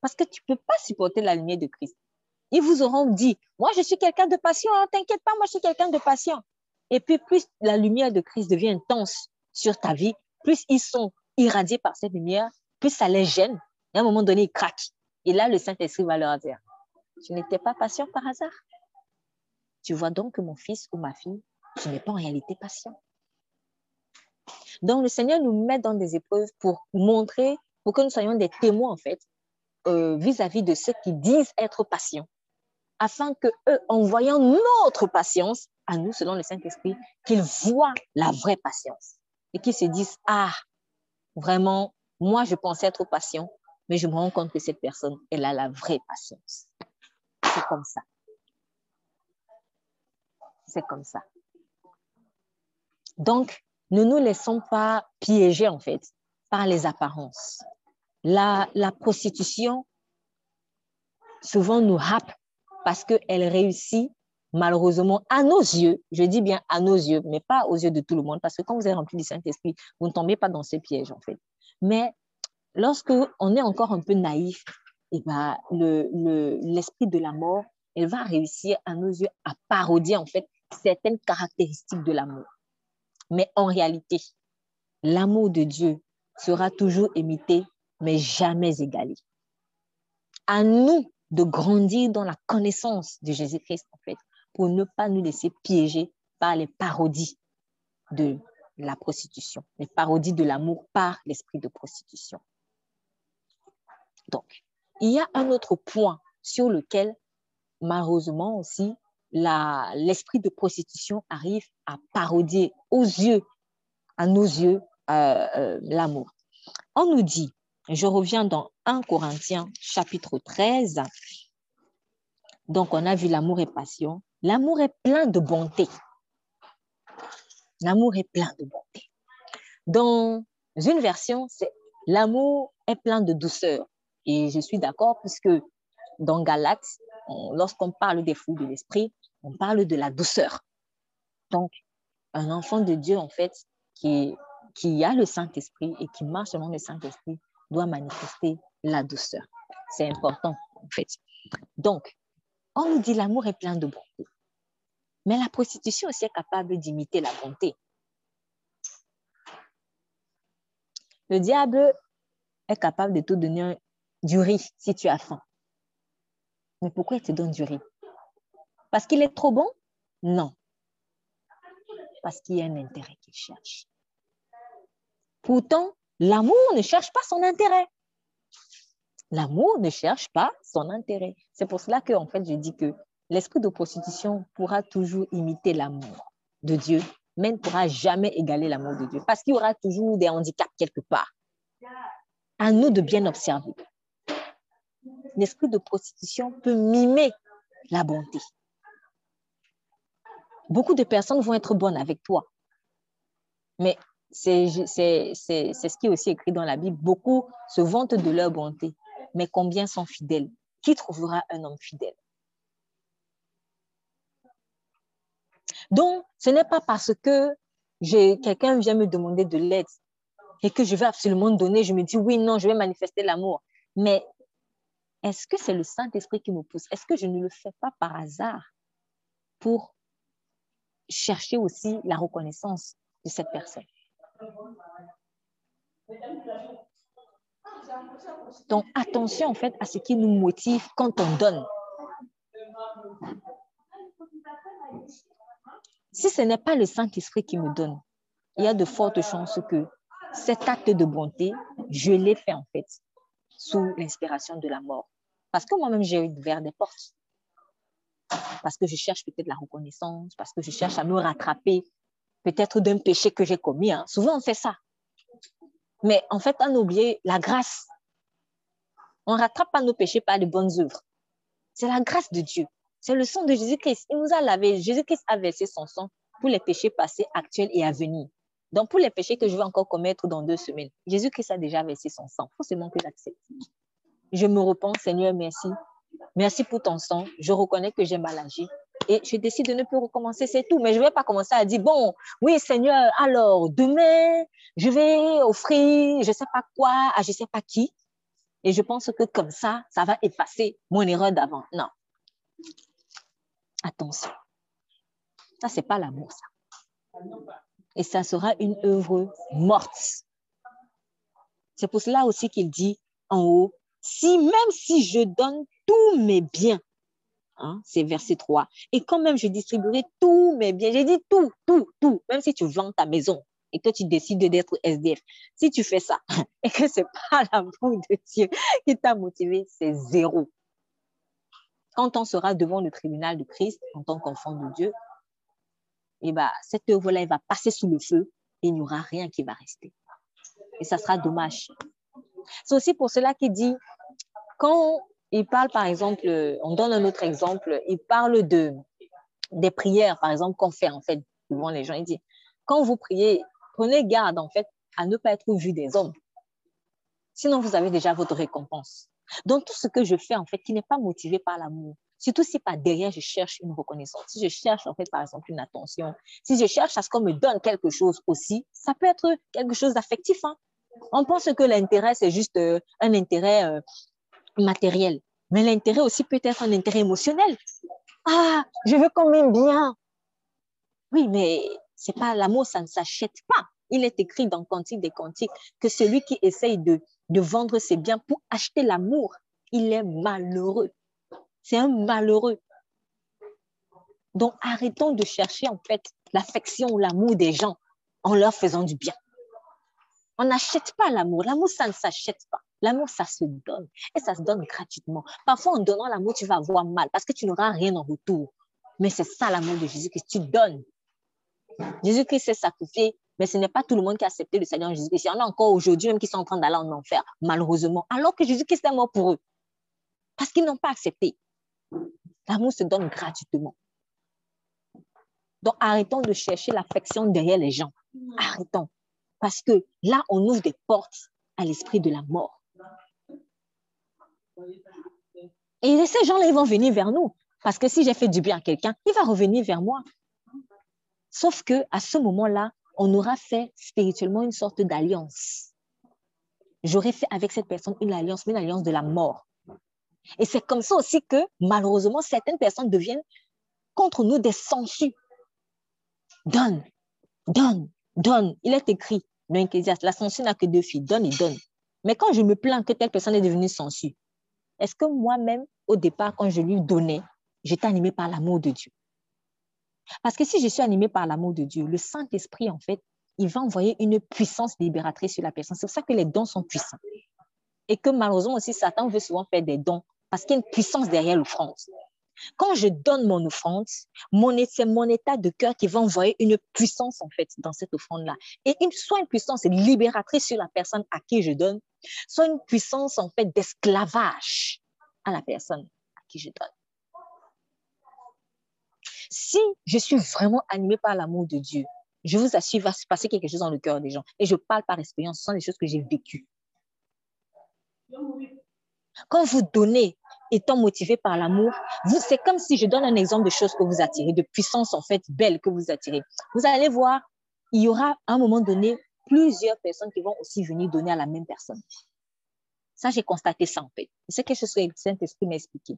Parce que tu ne peux pas supporter la lumière de Christ. Ils vous auront dit, moi je suis quelqu'un de patient, hein, t'inquiète pas, moi je suis quelqu'un de patient. Et puis plus la lumière de Christ devient intense sur ta vie, plus ils sont irradiés par cette lumière, plus ça les gêne. Et à un moment donné, ils craquent. Et là, le Saint-Esprit va leur dire, tu n'étais pas patient par hasard? Tu vois donc que mon fils ou ma fille, tu n'es pas en réalité patient. Donc, le Seigneur nous met dans des épreuves pour montrer, pour que nous soyons des témoins, en fait, euh, vis-à-vis de ceux qui disent être patients, afin que eux, en voyant notre patience, à nous, selon le Saint-Esprit, qu'ils voient la vraie patience et qu'ils se disent, ah, vraiment, moi, je pensais être patient, mais je me rends compte que cette personne, elle a la vraie patience. C'est comme ça c'est comme ça. Donc, ne nous laissons pas piéger, en fait, par les apparences. La, prostitution, souvent, nous happe parce qu'elle réussit, malheureusement, à nos yeux, je dis bien à nos yeux, mais pas aux yeux de tout le monde, parce que quand vous êtes rempli du Saint-Esprit, vous ne tombez pas dans ces pièges, en fait. Mais lorsque on est encore un peu naïf, eh ben, l'esprit le, de la mort, elle va réussir à nos yeux à parodier, en fait, certaines caractéristiques de l'amour. Mais en réalité, l'amour de Dieu sera toujours imité, mais jamais égalé. À nous de grandir dans la connaissance de Jésus-Christ, en fait, pour ne pas nous laisser piéger par les parodies de la prostitution, les parodies de l'amour par l'esprit de prostitution. Donc, il y a un autre point sur lequel, malheureusement aussi, l'esprit de prostitution arrive à parodier aux yeux, à nos yeux, euh, euh, l'amour. On nous dit, je reviens dans 1 Corinthiens chapitre 13, donc on a vu l'amour et passion. L'amour est plein de bonté. L'amour est plein de bonté. Dans une version, c'est l'amour est plein de douceur. Et je suis d'accord puisque dans Galates, lorsqu'on parle des fruits de l'esprit, on parle de la douceur. Donc, un enfant de Dieu, en fait, qui, qui a le Saint-Esprit et qui marche selon le Saint-Esprit, doit manifester la douceur. C'est important, en fait. Donc, on nous dit l'amour est plein de bonté. Mais la prostitution aussi est capable d'imiter la bonté. Le diable est capable de te donner du riz si tu as faim. Mais pourquoi il te donne du riz? Parce qu'il est trop bon? Non. Parce qu'il y a un intérêt qu'il cherche. Pourtant, l'amour ne cherche pas son intérêt. L'amour ne cherche pas son intérêt. C'est pour cela que, en fait, je dis que l'esprit de prostitution pourra toujours imiter l'amour de Dieu, mais ne pourra jamais égaler l'amour de Dieu, parce qu'il y aura toujours des handicaps quelque part. À nous de bien observer. L'esprit de prostitution peut mimer la bonté. Beaucoup de personnes vont être bonnes avec toi, mais c'est ce qui est aussi écrit dans la Bible. Beaucoup se vantent de leur bonté, mais combien sont fidèles? Qui trouvera un homme fidèle? Donc, ce n'est pas parce que quelqu'un vient me demander de l'aide et que je vais absolument donner, je me dis oui, non, je vais manifester l'amour. Mais est-ce que c'est le Saint-Esprit qui me pousse? Est-ce que je ne le fais pas par hasard pour chercher aussi la reconnaissance de cette personne? Donc, attention en fait à ce qui nous motive quand on donne. Si ce n'est pas le Saint-Esprit qui me donne, il y a de fortes chances que cet acte de bonté, je l'ai fait en fait sous l'inspiration de la mort. Parce que moi-même, j'ai ouvert des portes. Parce que je cherche peut-être la reconnaissance, parce que je cherche à me rattraper peut-être d'un péché que j'ai commis. Hein. Souvent, on fait ça. Mais en fait, on oublie la grâce. On ne rattrape pas nos péchés par de bonnes œuvres. C'est la grâce de Dieu. C'est le sang de Jésus-Christ. Il nous a lavé. Jésus-Christ a versé son sang pour les péchés passés, actuels et à venir. Donc, pour les péchés que je vais encore commettre dans deux semaines, Jésus-Christ a déjà versé son sang. Forcément que j'accepte. Je me repens, Seigneur, merci. Merci pour ton sang. Je reconnais que j'ai mal agi et je décide de ne plus recommencer, c'est tout. Mais je ne vais pas commencer à dire, bon, oui, Seigneur, alors demain, je vais offrir je ne sais pas quoi à je ne sais pas qui. Et je pense que comme ça, ça va effacer mon erreur d'avant. Non. Attention. Ça, ce n'est pas l'amour, ça. Et ça sera une œuvre morte. C'est pour cela aussi qu'il dit en haut, si même si je donne tous mes biens Hein, c'est verset 3. Et quand même, je distribuerai tous mes biens. J'ai dit tout, tout, tout. Même si tu vends ta maison et que tu décides d'être SDF. Si tu fais ça et que ce n'est pas l'amour de Dieu qui t'a motivé, c'est zéro. Quand on sera devant le tribunal de Christ en tant qu'enfant de Dieu, et eh ben, cette œuvre-là, va passer sous le feu et il n'y aura rien qui va rester. Et ça sera dommage. C'est aussi pour cela qu'il dit, quand il parle, par exemple, on donne un autre exemple, il parle de, des prières, par exemple, qu'on fait, en fait, devant les gens. Il dit, quand vous priez, prenez garde, en fait, à ne pas être vu des hommes. Sinon, vous avez déjà votre récompense. Donc, tout ce que je fais, en fait, qui n'est pas motivé par l'amour, surtout si par derrière, je cherche une reconnaissance, si je cherche, en fait, par exemple, une attention, si je cherche à ce qu'on me donne quelque chose aussi, ça peut être quelque chose d'affectif. Hein. On pense que l'intérêt, c'est juste euh, un intérêt euh, matériel. Mais l'intérêt aussi peut être un intérêt émotionnel. Ah, je veux qu'on m'aime bien. Oui, mais c'est pas l'amour, ça ne s'achète pas. Il est écrit dans Cantique des Cantiques que celui qui essaye de, de vendre ses biens pour acheter l'amour, il est malheureux. C'est un malheureux. Donc arrêtons de chercher en fait l'affection ou l'amour des gens en leur faisant du bien. On n'achète pas l'amour. L'amour, ça ne s'achète pas. L'amour, ça se donne. Et ça se donne gratuitement. Parfois, en donnant l'amour, tu vas avoir mal parce que tu n'auras rien en retour. Mais c'est ça l'amour de Jésus que tu donnes. Jésus-Christ s'est sacrifié, mais ce n'est pas tout le monde qui a accepté le Seigneur Jésus-Christ. Il y en a encore aujourd'hui même qui sont en train d'aller en enfer, malheureusement, alors que Jésus-Christ est mort pour eux. Parce qu'ils n'ont pas accepté. L'amour se donne gratuitement. Donc, arrêtons de chercher l'affection derrière les gens. Arrêtons. Parce que là, on ouvre des portes à l'esprit de la mort. Et ces gens-là, ils vont venir vers nous. Parce que si j'ai fait du bien à quelqu'un, il va revenir vers moi. Sauf que à ce moment-là, on aura fait spirituellement une sorte d'alliance. J'aurais fait avec cette personne une alliance, une alliance de la mort. Et c'est comme ça aussi que, malheureusement, certaines personnes deviennent contre nous des sangsues. Donne, donne, donne. Il est écrit dans la censure n'a que deux filles, donne et donne. Mais quand je me plains que telle personne est devenue censure, est-ce que moi-même, au départ, quand je lui donnais, j'étais animée par l'amour de Dieu? Parce que si je suis animée par l'amour de Dieu, le Saint-Esprit, en fait, il va envoyer une puissance libératrice sur la personne. C'est pour ça que les dons sont puissants. Et que malheureusement aussi, Satan veut souvent faire des dons parce qu'il y a une puissance derrière l'offrande. Quand je donne mon offrande, c'est mon état de cœur qui va envoyer une puissance en fait dans cette offrande-là. Et une, soit une puissance libératrice sur la personne à qui je donne, soit une puissance en fait d'esclavage à la personne à qui je donne. Si je suis vraiment animée par l'amour de Dieu, je vous assure, il va se passer quelque chose dans le cœur des gens. Et je parle par expérience, ce sont des choses que j'ai vécues. Quand vous donnez étant motivé par l'amour, c'est comme si je donne un exemple de choses que vous attirez, de puissance en fait belle que vous attirez. Vous allez voir, il y aura à un moment donné plusieurs personnes qui vont aussi venir donner à la même personne. Ça, j'ai constaté ça en fait. C'est quelque chose que le Saint-Esprit m'a expliqué.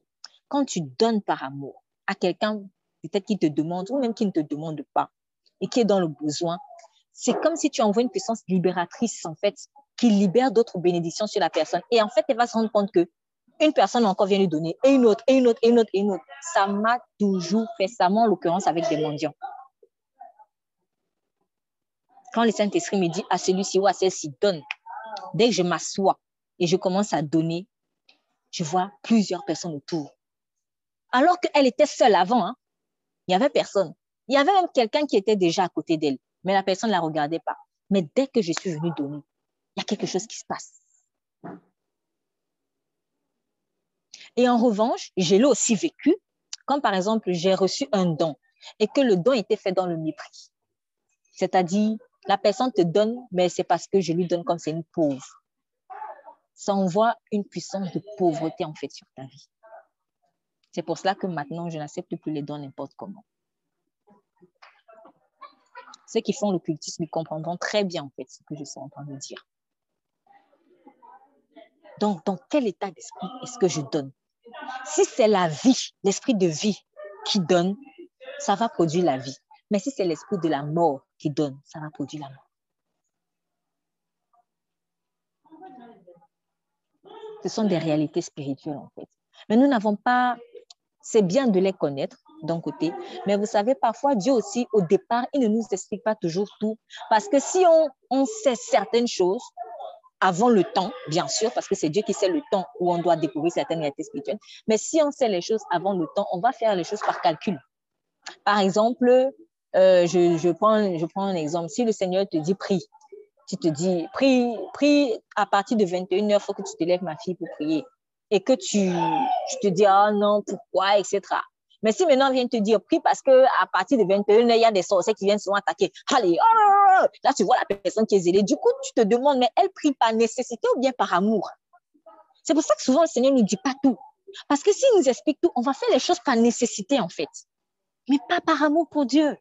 Quand tu donnes par amour à quelqu'un peut-être qui te demande ou même qui ne te demande pas et qui est dans le besoin, c'est comme si tu envoies une puissance libératrice en fait qui libère d'autres bénédictions sur la personne. Et en fait, elle va se rendre compte que une personne encore vient lui donner, et une autre, et une autre, et une autre, et une autre. Ça m'a toujours fait ça, en l'occurrence avec des mendiants. Quand le Saint-Esprit me dit à celui-ci ou à celle-ci, donne, dès que je m'assois et je commence à donner, je vois plusieurs personnes autour. Alors qu'elle était seule avant, hein. il n'y avait personne. Il y avait même quelqu'un qui était déjà à côté d'elle, mais la personne ne la regardait pas. Mais dès que je suis venue donner, il y a quelque chose qui se passe. Et en revanche, j'ai aussi vécu, quand par exemple j'ai reçu un don et que le don était fait dans le mépris. C'est-à-dire, la personne te donne, mais c'est parce que je lui donne comme c'est une pauvre. Ça envoie une puissance de pauvreté en fait sur ta vie. C'est pour cela que maintenant, je n'accepte plus les dons n'importe comment. Ceux qui font l'occultisme, comprendront très bien en fait ce que je suis en train de dire. Donc, dans quel état d'esprit est-ce que je donne? Si c'est la vie, l'esprit de vie qui donne, ça va produire la vie. Mais si c'est l'esprit de la mort qui donne, ça va produire la mort. Ce sont des réalités spirituelles, en fait. Mais nous n'avons pas... C'est bien de les connaître d'un côté, mais vous savez, parfois, Dieu aussi, au départ, il ne nous explique pas toujours tout. Parce que si on, sait certaines choses, avant le temps, bien sûr, parce que c'est Dieu qui sait le temps où on doit découvrir certaines réalités spirituelles. Mais si on sait les choses avant le temps, on va faire les choses par calcul. Par exemple, euh, je, prends, un exemple. Si le Seigneur te dit prie, tu te dis prie, prie à partir de 21h, il faut que tu te lèves, ma fille, pour prier. Et que tu, te dis, ah non, pourquoi, etc. Mais si maintenant on vient te dire, prie parce que à partir de 21h, il y a des sorciers qui viennent souvent attaquer. Allez, oh, là, tu vois la personne qui est zélée. Du coup, tu te demandes, mais elle prie par nécessité ou bien par amour? C'est pour ça que souvent le Seigneur ne nous dit pas tout. Parce que s'il nous explique tout, on va faire les choses par nécessité, en fait. Mais pas par amour pour Dieu.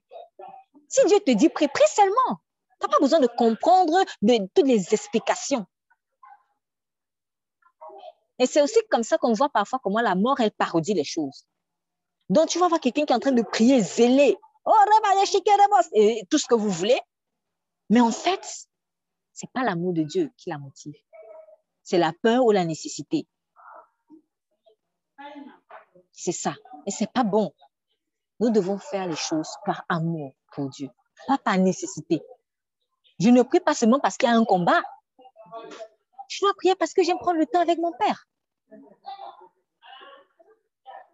Si Dieu te dit prie, prie seulement. Tu n'as pas besoin de comprendre de, toutes les explications. Et c'est aussi comme ça qu'on voit parfois comment la mort, elle parodie les choses. Donc, tu vas voir quelqu'un qui est en train de prier zélé. Oh, et tout ce que vous voulez. Mais en fait, ce n'est pas l'amour de Dieu qui la motive. C'est la peur ou la nécessité. C'est ça. Et ce n'est pas bon. Nous devons faire les choses par amour pour Dieu, pas par nécessité. Je ne prie pas seulement parce qu'il y a un combat. Je dois prier parce que j'aime prendre le temps avec mon Père.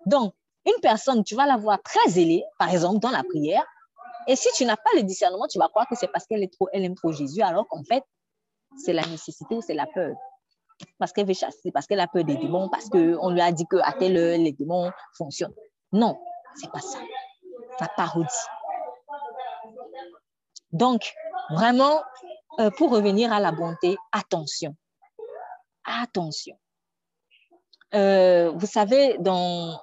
Donc, une personne, tu vas la voir très zélée, par exemple, dans la prière. Et si tu n'as pas le discernement, tu vas croire que c'est parce qu'elle est trop, elle aime trop Jésus, alors qu'en fait, c'est la nécessité ou c'est la peur. Parce qu'elle veut chasser, parce qu'elle a peur des démons, parce qu'on lui a dit qu'à telle heure, les démons fonctionnent. Non, c'est pas ça. Ça parodie. Donc, vraiment, euh, pour revenir à la bonté, attention. Attention. Euh, vous savez, dans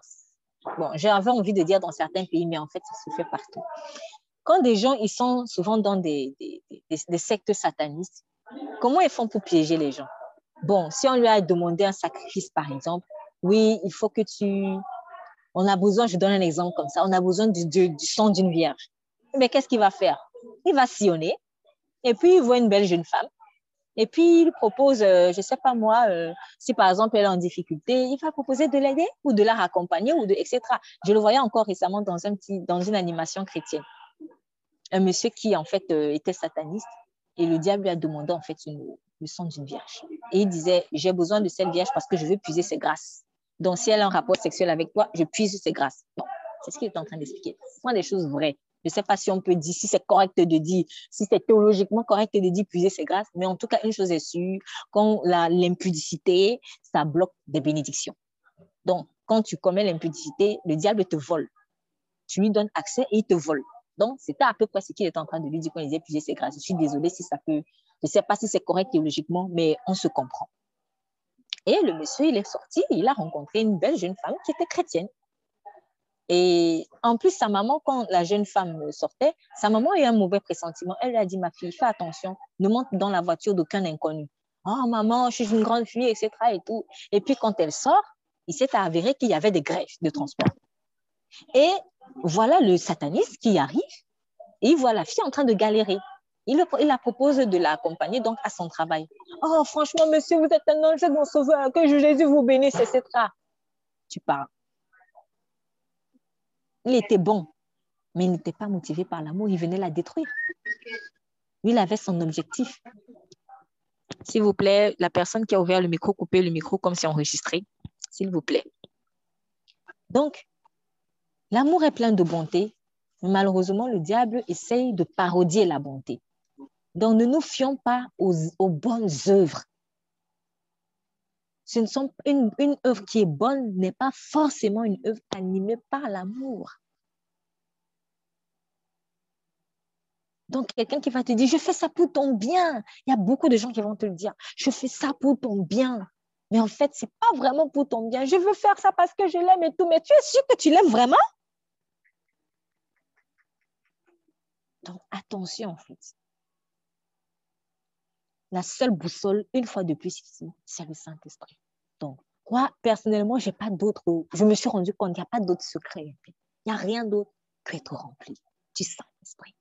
bon, j'avais envie de dire dans certains pays, mais en fait, ça se fait partout. Quand des gens, ils sont souvent dans des, sectes satanistes, comment ils font pour piéger les gens? Bon, si on lui a demandé un sacrifice, par exemple, oui, il faut que tu... On a besoin, je donne un exemple comme ça, on a besoin du sang d'une vierge. Mais qu'est-ce qu'il va faire? Il va sillonner, et puis il voit une belle jeune femme, et puis, il propose, euh, je ne sais pas moi, euh, si par exemple elle est en difficulté, il va proposer de l'aider ou de la raccompagner, ou de, etc. Je le voyais encore récemment dans, un petit, dans une animation chrétienne. Un monsieur qui, en fait, euh, était sataniste. Et le diable lui a demandé, en fait, le sang d'une vierge. Et il disait, j'ai besoin de cette vierge parce que je veux puiser ses grâces. Donc, si elle a un rapport sexuel avec toi, je puise ses grâces. Bon, c'est ce qu'il est en train d'expliquer. Ce sont des choses vraies. Je ne sais pas si on peut dire, si c'est correct de dire, si c'est théologiquement correct de dire puiser ses grâces, mais en tout cas, une chose est sûre, quand l'impudicité, ça bloque des bénédictions. Donc, quand tu commets l'impudicité, le diable te vole. Tu lui donnes accès et il te vole. Donc, c'était à peu près ce qu'il est en train de lui dire quand il disait puiser ses grâces. Je suis désolée si ça peut, je ne sais pas si c'est correct théologiquement, mais on se comprend. Et le monsieur, il est sorti, il a rencontré une belle jeune femme qui était chrétienne. Et en plus, sa maman, quand la jeune femme sortait, sa maman a eu un mauvais pressentiment. Elle lui a dit, ma fille, fais attention, ne monte dans la voiture d'aucun inconnu. Oh, maman, je suis une grande fille, etc. Et, tout. et puis, quand elle sort, il s'est avéré qu'il y avait des grèves de transport. Et voilà le sataniste qui arrive et il voit la fille en train de galérer. Il, la propose de l'accompagner donc à son travail. Oh, franchement, monsieur, vous êtes un ange, mon sauveur, que Jésus vous bénisse, etc. Tu parles. Il était bon, mais il n'était pas motivé par l'amour, il venait la détruire. Il avait son objectif. S'il vous plaît, la personne qui a ouvert le micro, coupez le micro comme si enregistré, s'il vous plaît. Donc, l'amour est plein de bonté, mais malheureusement, le diable essaye de parodier la bonté. Donc, ne nous fions pas aux, bonnes œuvres. Ce ne sont, une, une œuvre qui est bonne n'est pas forcément une œuvre animée par l'amour. Donc, quelqu'un qui va te dire, je fais ça pour ton bien. Il y a beaucoup de gens qui vont te le dire, je fais ça pour ton bien. Mais en fait, ce n'est pas vraiment pour ton bien. Je veux faire ça parce que je l'aime et tout. Mais tu es sûr que tu l'aimes vraiment? Attention, en fait. La seule boussole, une fois de plus c'est le Saint-Esprit. Donc, moi, personnellement, j'ai pas d'autre. Je me suis rendu compte qu'il n'y a pas d'autre secret. Il n'y a rien d'autre qu'être rempli du Saint-Esprit.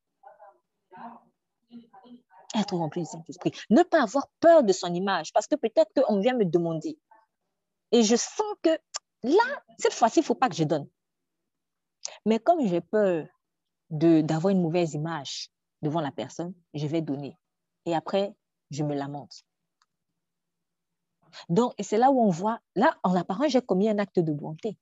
Être rempli du Saint-Esprit. Ne pas avoir peur de son image, parce que peut-être qu'on vient me demander. Et je sens que là, cette fois-ci, il ne faut pas que je donne. Mais comme j'ai peur d'avoir une mauvaise image devant la personne, je vais donner. Et après, je me lamente. Donc, c'est là où on voit, là, en apparence, j'ai commis un acte de bonté.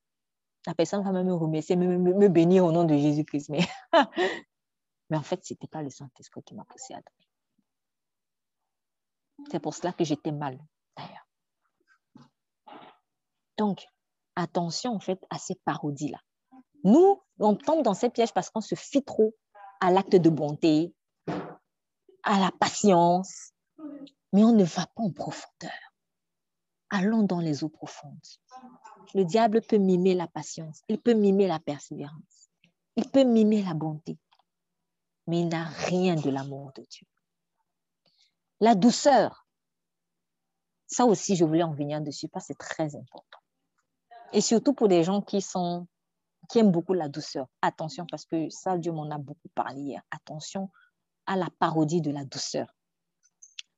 La personne va même me remercier, me, me, me bénir au nom de Jésus-Christ. Mais, mais en fait, ce n'était pas le Saint-Esprit qui m'a poussé à donner. C'est pour cela que j'étais mal, d'ailleurs. Donc, attention, en fait, à ces parodies-là. Nous, on tombe dans ces pièges parce qu'on se fie trop à l'acte de bonté, à la patience, mais on ne va pas en profondeur. Allons dans les eaux profondes. Le diable peut mimer la patience, il peut mimer la persévérance, il peut mimer la bonté, mais il n'a rien de l'amour de Dieu. La douceur, ça aussi, je voulais en venir dessus parce que c'est très important. Et surtout pour des gens qui sont qui aiment beaucoup la douceur. Attention, parce que ça, Dieu m'en a beaucoup parlé hier. Attention à la parodie de la douceur.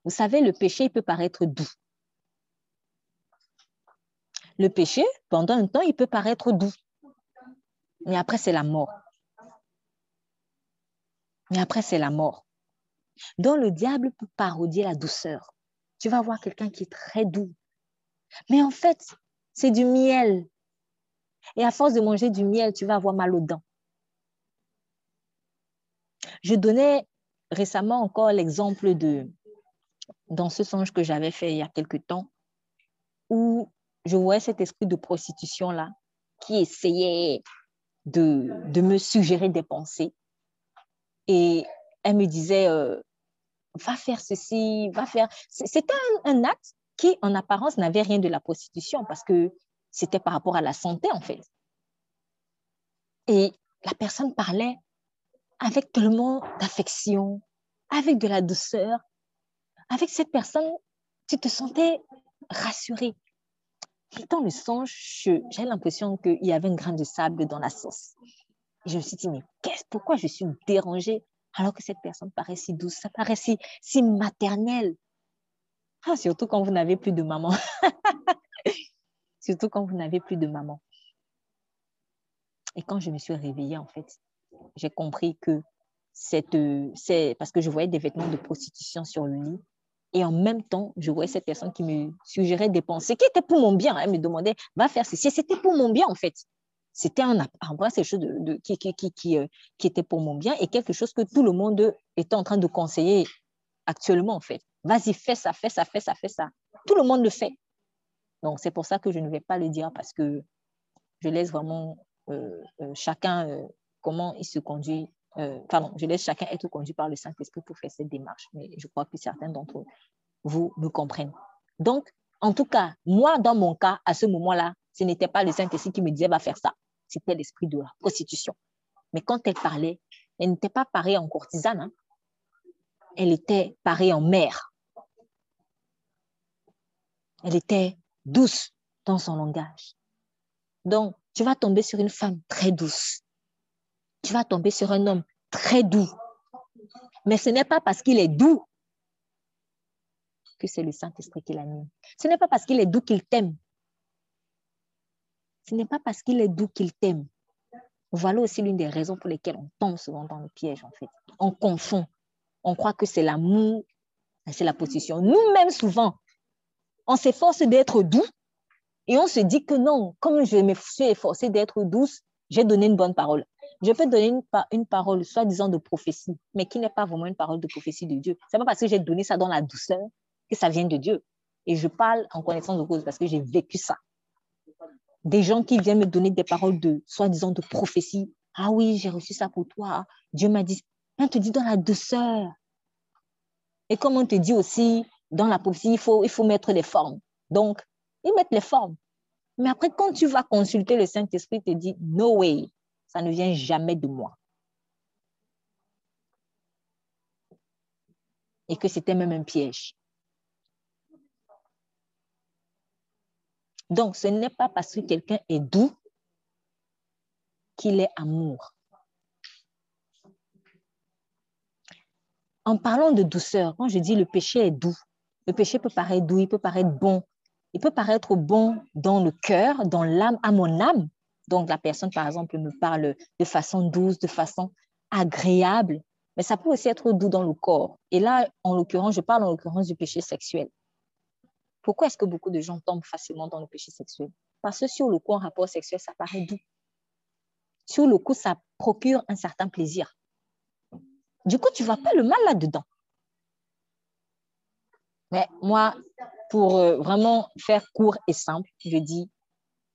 Vous savez, le péché, il peut paraître doux. Le péché, pendant un temps, il peut paraître doux. Mais après, c'est la mort. Mais après, c'est la mort. Donc, le diable peut parodier la douceur. Tu vas voir quelqu'un qui est très doux. Mais en fait, c'est du miel. Et à force de manger du miel, tu vas avoir mal aux dents. Je donnais récemment encore l'exemple de, dans ce songe que j'avais fait il y a quelque temps, où je voyais cet esprit de prostitution-là qui essayait de, de, me suggérer des pensées. Et elle me disait, euh, va faire ceci, va faire... C'était un, un, acte qui, en apparence, n'avait rien de la prostitution parce que c'était par rapport à la santé, en fait. Et la personne parlait avec tellement d'affection, avec de la douceur. Avec cette personne, tu te sentais rassuré. Dans le songe, j'ai l'impression qu'il y avait une grain de sable dans la sauce. Je me suis dit, mais pourquoi je suis dérangée alors que cette personne paraît si douce, ça paraît si, si maternel. Ah, surtout quand vous n'avez plus de maman. surtout quand vous n'avez plus de maman. Et quand je me suis réveillée, en fait, j'ai compris que c'est parce que je voyais des vêtements de prostitution sur le lit. Et en même temps, je voyais cette personne qui me suggérait des pensées qui étaient pour mon bien. Elle me demandait, va faire ceci. C'était pour mon bien, en fait. C'était un, c'est quelque chose de, qui, qui, qui, qui, qui était pour mon bien et quelque chose que tout le monde était en train de conseiller actuellement, en fait. Vas-y, fais ça, fais ça, fais ça, fais ça. Tout le monde le fait. Donc, c'est pour ça que je ne vais pas le dire parce que je laisse vraiment euh, euh, chacun euh, comment il se conduit. pardon, je laisse chacun être conduit par le Saint-Esprit pour faire cette démarche. Mais je crois que certains d'entre vous me comprennent. Donc, en tout cas, moi, dans mon cas, à ce moment-là, ce n'était pas le Saint-Esprit qui me disait va faire ça. C'était l'esprit de la prostitution. Mais quand elle parlait, elle n'était pas parée en courtisane. Hein. Elle était parée en mère. Elle était douce dans son langage. Donc, tu vas tomber sur une femme très douce. Tu vas tomber sur un homme très doux. Mais ce n'est pas parce qu'il est doux que c'est le Saint-Esprit qui l'anime. Ce n'est pas parce qu'il est doux qu'il t'aime. Ce n'est pas parce qu'il est doux qu'il t'aime. Voilà aussi l'une des raisons pour lesquelles on tombe souvent dans le piège, en fait. On confond. On croit que c'est l'amour, c'est la position. Nous-mêmes, souvent, on s'efforce d'être doux et on se dit que non, comme je me suis efforcée d'être douce, j'ai donné une bonne parole. Je peux donner une, parole, soi-disant de prophétie, mais qui n'est pas vraiment une parole de prophétie de Dieu. Ce n'est pas parce que j'ai donné ça dans la douceur que ça vient de Dieu. Et je parle en connaissance de cause parce que j'ai vécu ça. Des gens qui viennent me donner des paroles de soi-disant de prophétie. Ah oui, j'ai reçu ça pour toi. Dieu m'a dit. On te dit dans la douceur. Et comme on te dit aussi, dans la prophétie, il faut, il mettre les formes. Donc, ils mettent les formes. Mais après, quand tu vas consulter le Saint-Esprit, te dit, no way, ça ne vient jamais de moi. Et que c'était même un piège. Donc, ce n'est pas parce que quelqu'un est doux qu'il est amour. En parlant de douceur, quand je dis le péché est doux, le péché peut paraître doux, il peut paraître bon, il peut paraître bon dans le cœur, dans l'âme, à mon âme. Donc, la personne, par exemple, me parle de façon douce, de façon agréable, mais ça peut aussi être doux dans le corps. Et là, en l'occurrence, je parle en l'occurrence du péché sexuel. Pourquoi est-ce que beaucoup de gens tombent facilement dans le péché sexuel? Parce que sur le coup, en rapport sexuel, ça paraît doux. Sur le coup, ça procure un certain plaisir. Du coup, tu ne vois pas le mal là-dedans. Mais moi, pour euh, vraiment faire court et simple, je dis,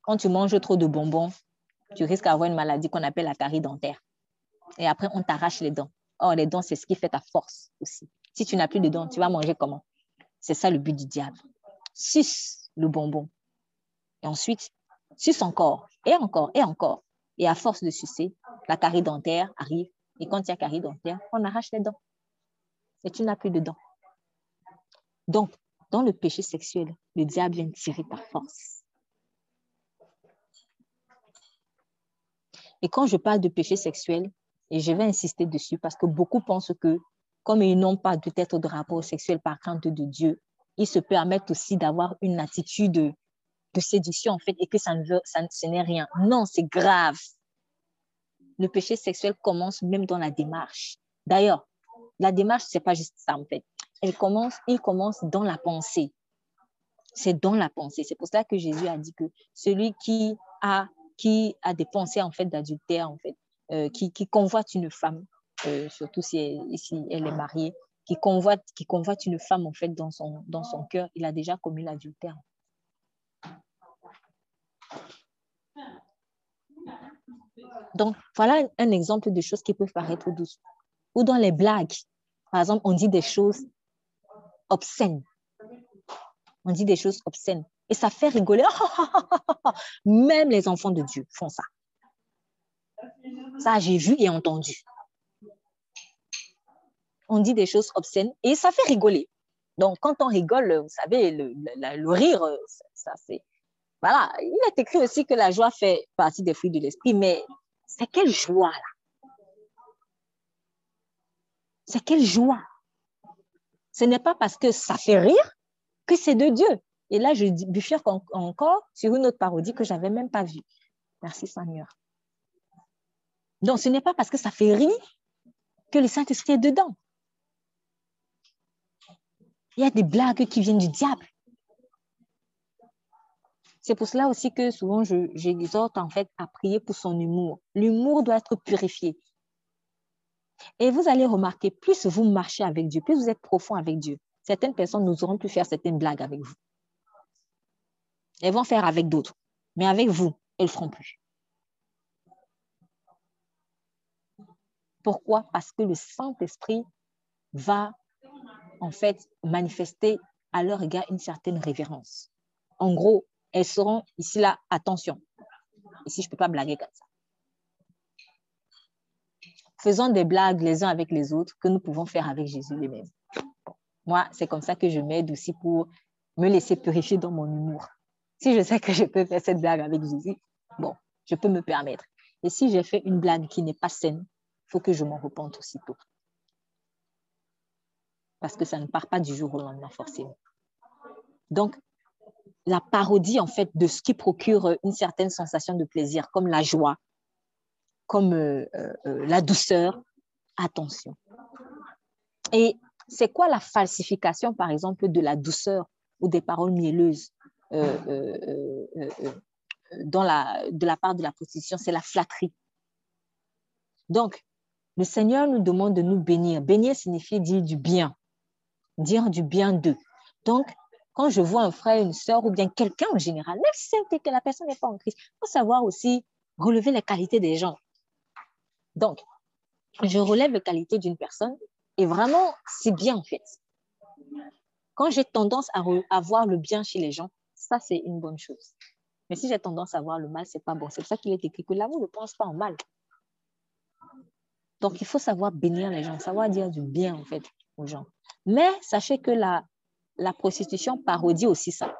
quand tu manges trop de bonbons, tu risques d'avoir une maladie qu'on appelle la carie dentaire. Et après, on t'arrache les dents. Or, les dents, c'est ce qui fait ta force aussi. Si tu n'as plus de dents, tu vas manger comment? C'est ça le but du diable. Suce le bonbon. Et ensuite, suce encore, et encore, et encore. Et à force de sucer, la carie dentaire arrive. Et quand il y a carie dentaire, on arrache les dents. Et tu n'as plus de dents. Donc, dans le péché sexuel, le diable vient tirer ta force. Et quand je parle de péché sexuel, et je vais insister dessus parce que beaucoup pensent que comme ils n'ont pas peut-être de rapport sexuel par crainte de Dieu, ils se permettent aussi d'avoir une attitude de, séduction en fait et que ça ne veut, ce n'est rien. Non, c'est grave. Le péché sexuel commence même dans la démarche. D'ailleurs, la démarche, c'est pas juste ça en fait elle commence, il commence dans la pensée. C'est dans la pensée. C'est pour ça que Jésus a dit que celui qui a, qui a des pensées en fait d'adultère, en fait, euh, qui, qui, convoite une femme, euh, surtout si elle, si elle, est mariée, qui convoite, qui convoite une femme en fait dans son, dans son cœur, il a déjà commis l'adultère. Donc, voilà un exemple de choses qui peuvent paraître douces. Ou dans les blagues. Par exemple, on dit des choses obscènes. On dit des choses obscènes. Et ça fait rigoler. Même les enfants de Dieu font ça. Ça, j'ai vu et entendu. On dit des choses obscènes et ça fait rigoler. Donc, quand on rigole, vous savez, le, rire, ça, c'est. Voilà, il est écrit aussi que la joie fait partie des fruits de l'esprit, mais c'est quelle joie là C'est quelle joie ce n'est pas parce que ça fait rire que c'est de Dieu. Et là, je bifurque encore sur une autre parodie que je n'avais même pas vue. Merci Seigneur. Donc, ce n'est pas parce que ça fait rire que le Saint-Esprit est dedans. Il y a des blagues qui viennent du diable. C'est pour cela aussi que souvent j'exhorte en fait à prier pour son humour. L'humour doit être purifié. Et vous allez remarquer, plus vous marchez avec Dieu, plus vous êtes profond avec Dieu, certaines personnes n'oseront plus faire certaines blagues avec vous. Elles vont faire avec d'autres, mais avec vous, elles ne feront plus. Pourquoi? Parce que le Saint-Esprit va en fait manifester à leur égard une certaine révérence. En gros, elles seront ici là, attention. Ici, je ne peux pas blaguer comme ça. Faisons des blagues les uns avec les autres que nous pouvons faire avec Jésus lui-même. Moi, c'est comme ça que je m'aide aussi pour me laisser purifier dans mon humour. Si je sais que je peux faire cette blague avec Jésus, bon, je peux me permettre. Et si j'ai fait une blague qui n'est pas saine, il faut que je m'en repente aussitôt. Parce que ça ne part pas du jour au lendemain, forcément. Donc, la parodie, en fait, de ce qui procure une certaine sensation de plaisir, comme la joie, comme euh, euh, euh, la douceur, attention. Et c'est quoi la falsification, par exemple, de la douceur ou des paroles mielleuses de la part de la prostitution? C'est la flatterie. Donc, le Seigneur nous demande de nous bénir. Bénir signifie dire du bien, dire du bien d'eux. Donc, quand je vois un frère, une soeur ou bien quelqu'un en général, même si c'est que la personne n'est pas en Christ, il faut savoir aussi relever les qualités des gens. Donc, je relève les qualités d'une personne et vraiment, c'est bien en fait. Quand j'ai tendance à, voir le bien chez les gens, ça, c'est une bonne chose. Mais si j'ai tendance à voir le mal, c'est pas bon. C'est pour ça qu'il est écrit que l'amour ne pense pas en mal. Donc, il faut savoir bénir les gens, savoir dire du bien, en fait, aux gens. Mais sachez que la, la prostitution parodie aussi ça.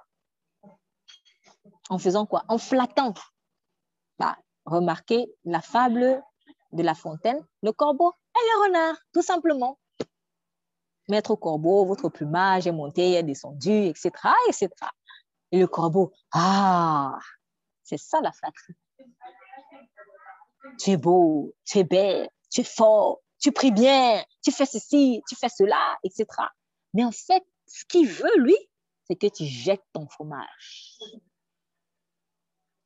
En faisant quoi? En flattant. Bah, remarquez la fable de La Fontaine, le corbeau et le renard, tout simplement. Maître corbeau, votre plumage est monté, est descendu, etc., etc. Et le corbeau, ah, c'est ça la flatterie. Tu es beau, tu es belle, tu es fort, tu pries bien, tu fais ceci, tu fais cela, etc. Mais en fait, ce qu'il veut, lui, c'est que tu jettes ton fromage.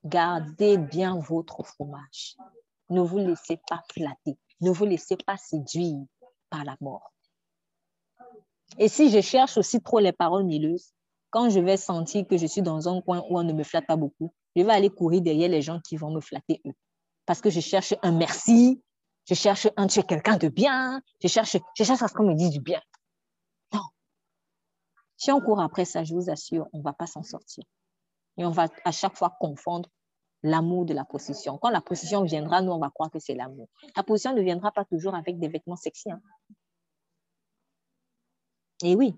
Gardez bien votre fromage. Ne vous laissez pas flatter. Ne vous laissez pas séduire par la mort. Et si je cherche aussi trop les paroles milleuses, quand je vais sentir que je suis dans un coin où on ne me flatte pas beaucoup, je vais aller courir derrière les gens qui vont me flatter eux. Parce que je cherche un merci, je cherche un tu es quelqu'un de bien, je cherche, je cherche à ce qu'on me dise du bien. Non. Si on court après ça, je vous assure, on ne va pas s'en sortir. Et on va à chaque fois confondre l'amour de la position. Quand la position viendra, nous, on va croire que c'est l'amour. La position ne viendra pas toujours avec des vêtements sexy. Hein. Et oui,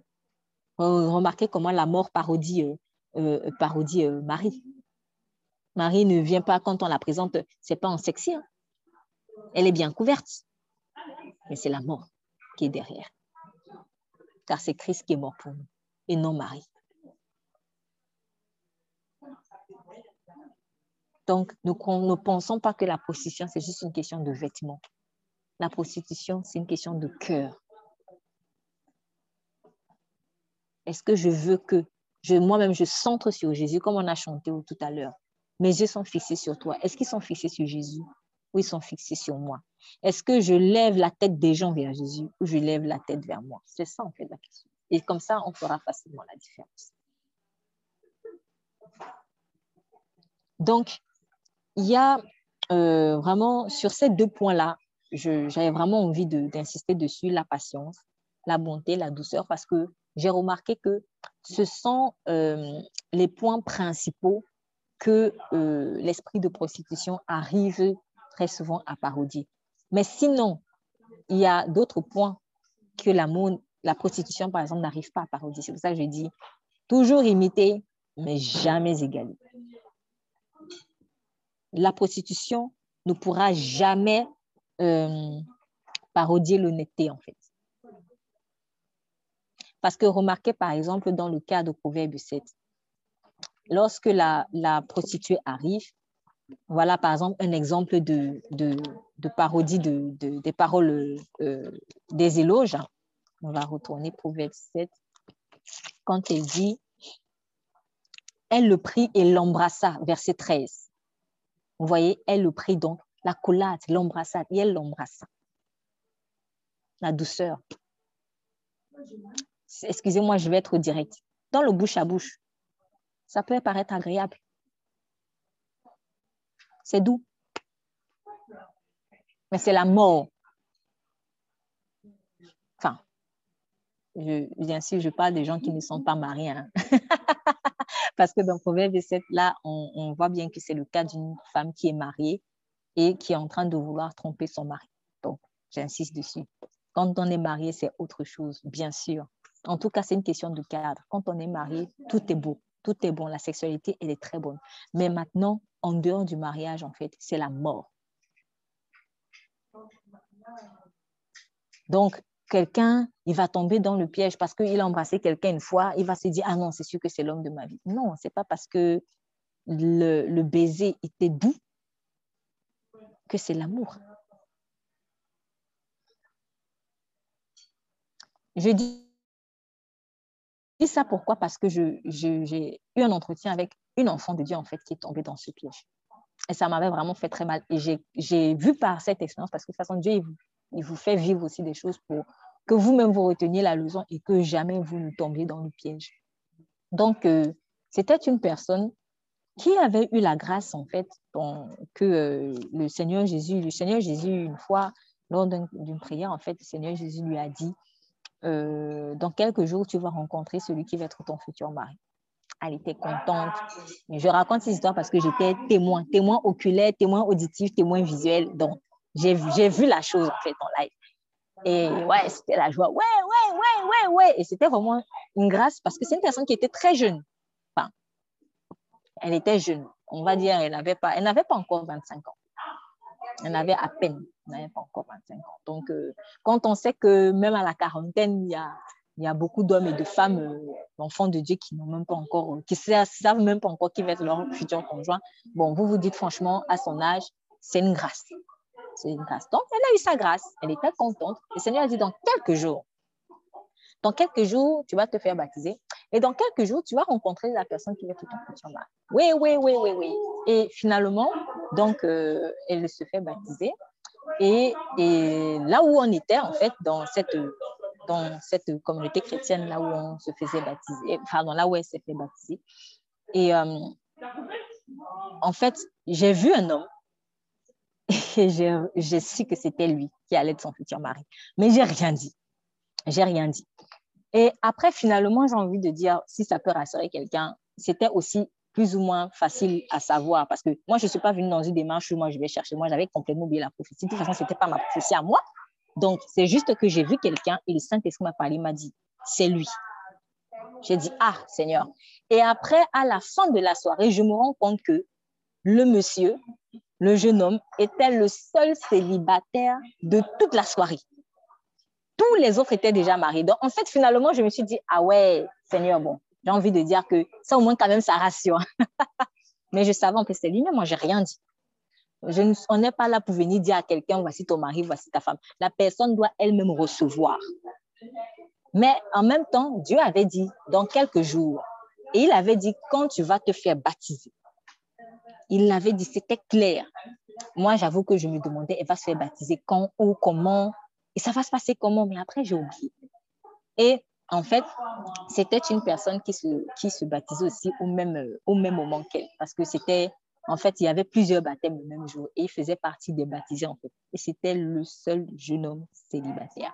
remarquez comment la mort parodie, euh, euh, parodie euh, Marie. Marie ne vient pas quand on la présente, c'est pas en sexy. Hein. Elle est bien couverte, mais c'est la mort qui est derrière. Car c'est Christ qui est mort pour nous et non Marie. Donc, nous ne pensons pas que la prostitution, c'est juste une question de vêtements. La prostitution, c'est une question de cœur. Est-ce que je veux que moi-même, je centre sur Jésus, comme on a chanté tout à l'heure. Mes yeux sont fixés sur toi. Est-ce qu'ils sont fixés sur Jésus ou ils sont fixés sur moi? Est-ce que je lève la tête des gens vers Jésus ou je lève la tête vers moi? C'est ça, en fait, la question. Et comme ça, on fera facilement la différence. Donc, il y a euh, vraiment, sur ces deux points-là, j'avais vraiment envie d'insister dessus, la patience, la bonté, la douceur, parce que j'ai remarqué que ce sont euh, les points principaux que euh, l'esprit de prostitution arrive très souvent à parodier. Mais sinon, il y a d'autres points que l'amour, la prostitution, par exemple, n'arrive pas à parodier. C'est pour ça que je dis toujours imiter, mais jamais égaler la prostitution ne pourra jamais euh, parodier l'honnêteté, en fait. Parce que remarquez, par exemple, dans le cas de Proverbe 7, lorsque la, prostituée arrive, voilà, par exemple, un exemple de, parodie de, des paroles euh, des éloges. On va retourner Proverbe 7. Quand elle dit, elle le prit et l'embrassa, verset 13. Vous voyez, elle le prit donc, la collade, l'embrassade, et elle l'embrassa. La douceur. Excusez-moi, je vais être direct. Dans le bouche à bouche, ça peut paraître agréable. C'est doux. Mais c'est la mort. Enfin, bien sûr, je parle des gens qui ne sont pas mariés. Hein. Parce que dans Proverbe 7, là, on, on voit bien que c'est le cas d'une femme qui est mariée et qui est en train de vouloir tromper son mari. Donc, j'insiste dessus. Quand on est marié, c'est autre chose, bien sûr. En tout cas, c'est une question de cadre. Quand on est marié, tout est beau tout est bon, la sexualité, elle est très bonne. Mais maintenant, en dehors du mariage, en fait, c'est la mort. Donc, quelqu'un, il va tomber dans le piège parce qu'il a embrassé quelqu'un une fois, il va se dire, ah non, c'est sûr que c'est l'homme de ma vie. Non, c'est pas parce que le, baiser était doux que c'est l'amour. Je dis ça pourquoi? Parce que j'ai eu un entretien avec une enfant de Dieu, en fait, qui est tombée dans ce piège. Et ça m'avait vraiment fait très mal. Et j'ai vu par cette expérience, parce que de toute façon, Dieu, il vous fait vivre aussi des choses pour que vous-même vous reteniez la leçon et que jamais vous ne tombiez dans le piège. Donc, euh, c'était une personne qui avait eu la grâce, en fait, que euh, le Seigneur Jésus, le Seigneur Jésus, une fois, lors d'une prière, en fait, le Seigneur Jésus lui a dit, euh, dans quelques jours, tu vas rencontrer celui qui va être ton futur mari. Elle était contente. Je raconte cette histoire parce que j'étais témoin, témoin oculaire, témoin auditif, témoin visuel. Donc, j'ai vu la chose en fait en live. Et ouais, c'était la joie. Ouais, ouais, ouais, ouais, ouais. Et c'était vraiment une grâce parce que c'est une personne qui était très jeune. Enfin, elle était jeune. On va dire, elle n'avait pas, pas encore 25 ans. Elle avait à peine, elle n'avait pas encore 25 ans. Donc, euh, quand on sait que même à la quarantaine, il y a, il y a beaucoup d'hommes et de femmes, euh, enfants de Dieu, qui n'ont même pas encore, qui savent même pas encore qui va être leur futur conjoint. Bon, vous vous dites franchement, à son âge, c'est une grâce. Une. Donc, elle a eu sa grâce. Elle était contente. Le Seigneur a dit, dans quelques jours, dans quelques jours, tu vas te faire baptiser. Et dans quelques jours, tu vas rencontrer la personne qui va ton futur mari. Oui, oui, oui, oui, oui. Et finalement, donc, euh, elle se fait baptiser. Et, et, là où on était, en fait, dans cette, dans cette communauté chrétienne, là où on se faisait baptiser, pardon, là où elle s'est fait baptiser. Et euh, en fait, j'ai vu un homme et j'ai su que c'était lui qui allait être son futur mari. Mais j'ai rien dit. J'ai rien dit. Et après, finalement, j'ai envie de dire, si ça peut rassurer quelqu'un, c'était aussi plus ou moins facile à savoir parce que moi, je ne suis pas venue dans une démarche où moi, je vais chercher. Moi, j'avais complètement oublié la prophétie. De toute façon, ce n'était pas ma prophétie à moi. Donc, c'est juste que j'ai vu quelqu'un et le Saint-Esprit m'a parlé, m'a dit, c'est lui. J'ai dit, ah, Seigneur. Et après, à la fin de la soirée, je me rends compte que le monsieur, le jeune homme, était le seul célibataire de toute la soirée tous les autres étaient déjà mariés. Donc, en fait, finalement, je me suis dit, ah ouais, Seigneur, bon, j'ai envie de dire que ça, au moins, quand même, ça rassure. Mais je savais que c'était lui, mais moi, j'ai rien dit. On n'est pas là pour venir dire à quelqu'un, voici ton mari, voici ta femme. La personne doit elle-même recevoir. Mais en même temps, Dieu avait dit, dans quelques jours, et il avait dit, quand tu vas te faire baptiser, il l'avait dit, c'était clair. Moi, j'avoue que je me demandais, elle va se faire baptiser quand, où, comment, et ça va se passer comment? Mais après, j'ai oublié. Et en fait, c'était une personne qui se, qui se baptisait aussi au même, au même moment qu'elle. Parce que c'était, en fait, il y avait plusieurs baptêmes le même jour et il faisait partie des baptisés, en fait. Et c'était le seul jeune homme célibataire.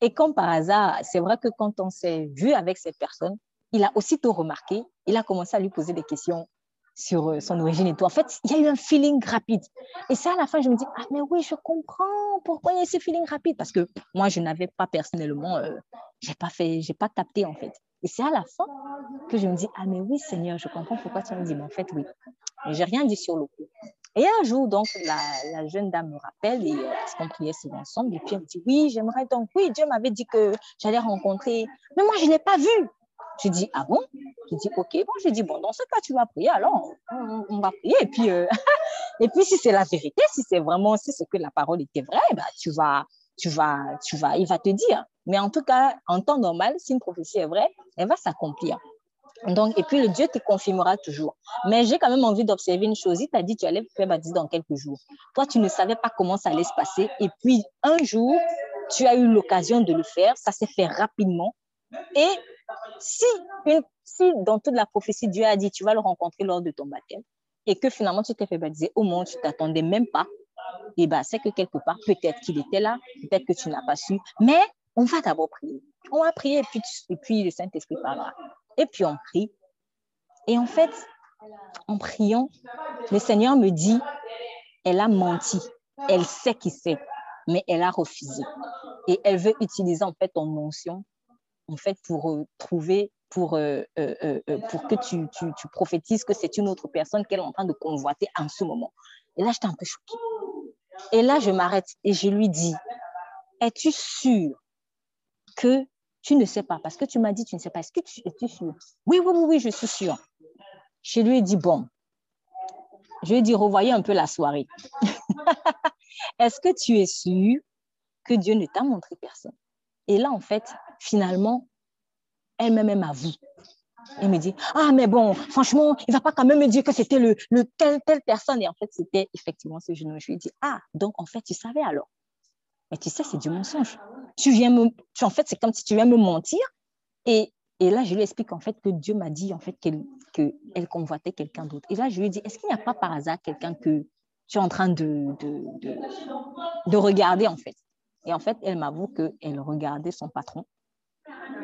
Et comme par hasard, c'est vrai que quand on s'est vu avec cette personne, il a aussitôt remarqué, il a commencé à lui poser des questions sur euh, son origine et tout. En fait, il y a eu un feeling rapide. Et ça, à la fin, je me dis, ah, mais oui, je comprends pourquoi il y a ce feeling rapide. Parce que moi, je n'avais pas personnellement, euh, j'ai pas fait, j'ai pas capté, en fait. Et c'est à la fin que je me dis, ah, mais oui, Seigneur, je comprends pourquoi tu me dis. Mais en fait, oui. Mais j'ai rien dit sur le coup. Et un jour, donc, la, jeune dame me rappelle, et, euh, parce qu'on priait souvent ensemble, et puis elle me dit, oui, j'aimerais donc, oui, Dieu m'avait dit que j'allais rencontrer, mais moi, je ne l'ai pas vu. Je dis, ah bon? Je dis, ok, bon, je dis, bon, dans ce cas, tu vas prier, alors on, va prier. Et puis, euh, et puis si c'est la vérité, si c'est vraiment, si c'est que la parole était vraie, bah, tu vas, tu vas, tu vas, il va te dire. Mais en tout cas, en temps normal, si une prophétie est vraie, elle va s'accomplir. Donc, et puis le Dieu te confirmera toujours. Mais j'ai quand même envie d'observer une chose. Il t'a dit tu allais faire baptiser dans quelques jours. Toi, tu ne savais pas comment ça allait se passer. Et puis, un jour, tu as eu l'occasion de le faire. Ça s'est fait rapidement. Et si, si dans toute la prophétie, Dieu a dit tu vas le rencontrer lors de ton baptême et que finalement tu t'es fait baptiser au monde, tu t'attendais même pas, et eh ben c'est que quelque part, peut-être qu'il était là, peut-être que tu n'as pas su, mais on va d'abord prier. On va prier et puis, puis le Saint-Esprit parlera. Et puis on prie. Et en fait, en priant, le Seigneur me dit, elle a menti. Elle sait qui c'est, mais elle a refusé. Et elle veut utiliser en fait ton notion en fait pour euh, trouver, pour, euh, euh, pour que tu, tu, tu prophétises que c'est une autre personne qu'elle est en train de convoiter en ce moment. Et là, j'étais un peu choquée. Et là, je m'arrête et je lui dis, es-tu sûr que tu ne sais pas, parce que tu m'as dit, tu ne sais pas. Est-ce que tu es sûr oui, oui, oui, oui, je suis sûre. Je lui ai dit, bon, je lui ai dit, revoyez un peu la soirée. Est-ce que tu es sûr que Dieu ne t'a montré personne? Et là, en fait, finalement, elle-même avoue. Elle me dit, ah, mais bon, franchement, il ne va pas quand même me dire que c'était le, le telle, telle personne. Et en fait, c'était effectivement ce jeune. Je lui ai dit, ah, donc en fait, tu savais alors. Mais tu sais, c'est du mensonge. Tu viens me, tu, en fait, c'est comme si tu viens me mentir. Et, et là, je lui explique en fait que Dieu m'a dit en fait qu'elle qu'elle convoitait quelqu'un d'autre. Et là, je lui dit, est-ce qu'il n'y a pas par hasard quelqu'un que tu es en train de, de, de, de regarder en fait? Et en fait, elle m'avoue qu'elle regardait son patron.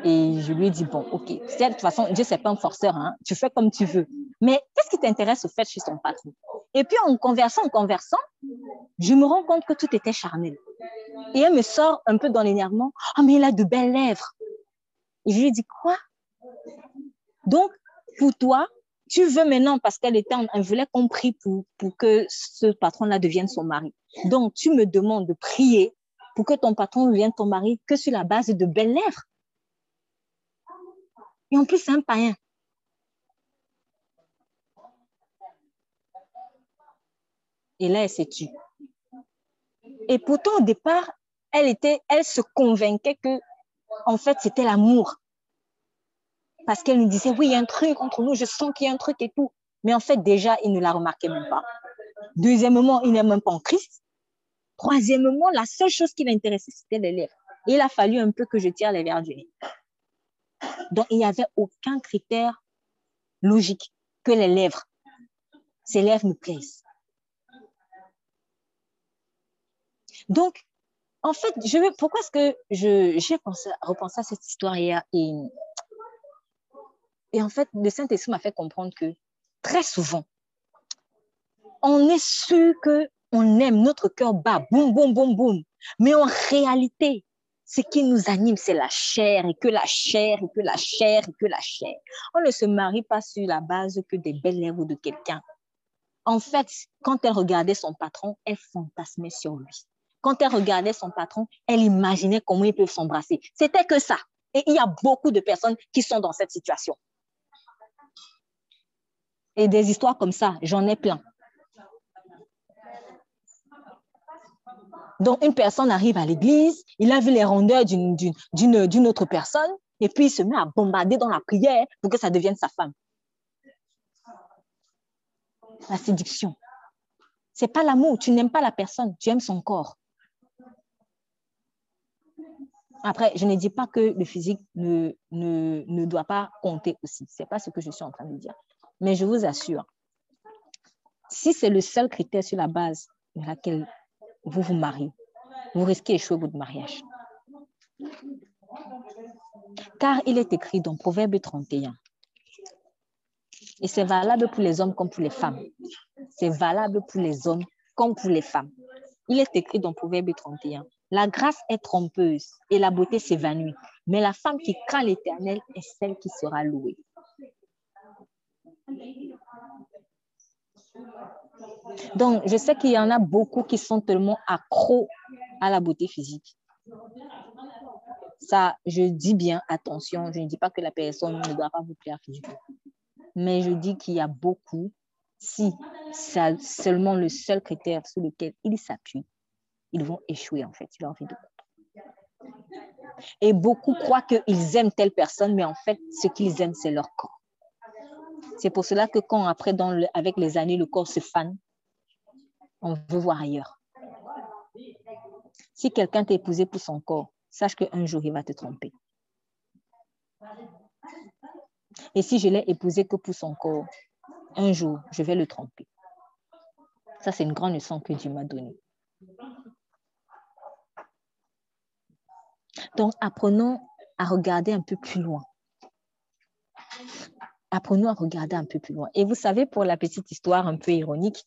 Et je lui ai dit, bon, ok, de toute façon, Dieu, c'est pas un forceur, hein, tu fais comme tu veux. Mais qu'est-ce qui t'intéresse au fait chez son patron? Et puis, en conversant, en conversant, je me rends compte que tout était charnel. Et elle me sort un peu dans l'énervement. Ah, mais il a de belles lèvres. Et je lui dis quoi? Donc, pour toi, tu veux maintenant, parce qu'elle était, elle voulait qu'on prie pour, pour que ce patron-là devienne son mari. Donc, tu me demandes de prier pour que ton patron devienne ton mari que sur la base de belles lèvres. Et en plus, c'est un païen. Et là, elle s'est tue. Et pourtant, au départ, elle, était, elle se convainquait que, en fait, c'était l'amour. Parce qu'elle nous disait, oui, il y a un truc entre nous, je sens qu'il y a un truc et tout. Mais en fait, déjà, il ne la remarquait même pas. Deuxièmement, il n'est même pas en Christ. Troisièmement, la seule chose qui l'intéressait, c'était les lèvres. Il a fallu un peu que je tire les verres du nez. Donc, il n'y avait aucun critère logique que les lèvres. Ces lèvres me plaisent. Donc, en fait, je pourquoi est-ce que j'ai repensé à cette histoire hier et, et en fait, le Saint-Esprit m'a fait comprendre que très souvent, on est sûr que on aime, notre cœur bat, boum, boum, boum, boum. Mais en réalité, ce qui nous anime, c'est la chair et que la chair et que la chair et que la chair. On ne se marie pas sur la base que des belles lèvres de quelqu'un. En fait, quand elle regardait son patron, elle fantasmait sur lui. Quand elle regardait son patron, elle imaginait comment ils peuvent s'embrasser. C'était que ça. Et il y a beaucoup de personnes qui sont dans cette situation. Et des histoires comme ça, j'en ai plein. Donc, une personne arrive à l'église, il a vu les rondeurs d'une autre personne, et puis il se met à bombarder dans la prière pour que ça devienne sa femme. La séduction. C'est pas l'amour, tu n'aimes pas la personne, tu aimes son corps. Après, je ne dis pas que le physique ne, ne, ne doit pas compter aussi. Ce n'est pas ce que je suis en train de dire. Mais je vous assure, si c'est le seul critère sur la base de laquelle vous vous mariez, vous risquez d'échouer votre mariage. Car il est écrit dans Proverbe 31, et c'est valable pour les hommes comme pour les femmes. C'est valable pour les hommes comme pour les femmes. Il est écrit dans Proverbe 31, la grâce est trompeuse et la beauté s'évanouit, mais la femme qui craint l'Éternel est celle qui sera louée. Donc, je sais qu'il y en a beaucoup qui sont tellement accros à la beauté physique. Ça, je dis bien attention, je ne dis pas que la personne ne doit pas vous plaire physiquement. Mais je dis qu'il y a beaucoup, si c'est seulement le seul critère sur lequel ils s'appuient, ils vont échouer en fait, il a envie de Et beaucoup croient qu'ils aiment telle personne, mais en fait, ce qu'ils aiment, c'est leur corps. C'est pour cela que quand après, avec les années, le corps se fane, on veut voir ailleurs. Si quelqu'un t'a épousé pour son corps, sache qu'un jour, il va te tromper. Et si je l'ai épousé que pour son corps, un jour, je vais le tromper. Ça, c'est une grande leçon que Dieu m'a donnée. Donc, apprenons à regarder un peu plus loin. Apprenons à regarder un peu plus loin. Et vous savez, pour la petite histoire un peu ironique,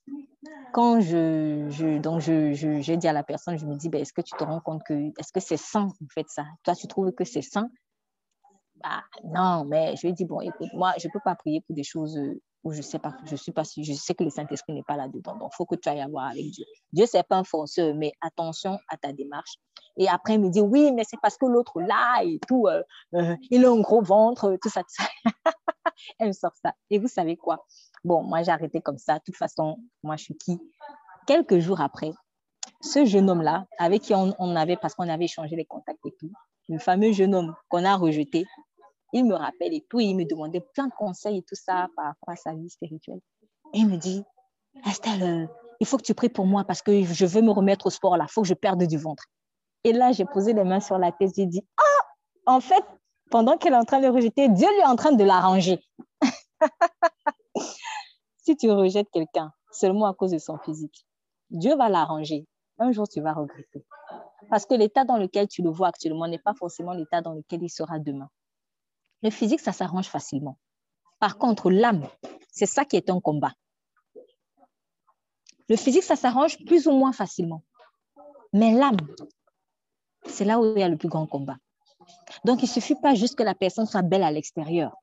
quand je, je donc je, j'ai dit à la personne, je me dis, ben, est-ce que tu te rends compte que, est-ce que c'est sain, en fait, ça? Toi, tu trouves que c'est sain? Bah, Non, mais je lui ai dit, bon, écoute, moi, je ne peux pas prier pour des choses euh, où je sais pas, je suis pas je sais que le Saint-Esprit n'est pas là-dedans. Donc, il faut que tu ailles voir avec Dieu. Dieu, c'est pas un forceur, mais attention à ta démarche. Et après, il me dit, oui, mais c'est parce que l'autre là et tout, euh, euh, il a un gros ventre, tout ça, tout ça. Elle sort ça. Et vous savez quoi? Bon, moi, j'ai arrêté comme ça. De toute façon, moi, je suis qui? Quelques jours après, ce jeune homme-là, avec qui on, on avait, parce qu'on avait échangé les contacts et tout, le fameux jeune homme qu'on a rejeté, il me rappelle et tout, il me demandait plein de conseils et tout ça par rapport à sa vie spirituelle. Et il me dit, Estelle, euh, il faut que tu pries pour moi parce que je veux me remettre au sport là, il faut que je perde du ventre. Et là, j'ai posé les mains sur la tête, j'ai dit, ah, en fait, pendant qu'elle est en train de rejeter, Dieu lui est en train de l'arranger. si tu rejettes quelqu'un seulement à cause de son physique, Dieu va l'arranger. Un jour, tu vas regretter. Parce que l'état dans lequel tu le vois actuellement n'est pas forcément l'état dans lequel il sera demain. Le physique, ça s'arrange facilement. Par contre, l'âme, c'est ça qui est un combat. Le physique, ça s'arrange plus ou moins facilement. Mais l'âme, c'est là où il y a le plus grand combat. Donc, il ne suffit pas juste que la personne soit belle à l'extérieur,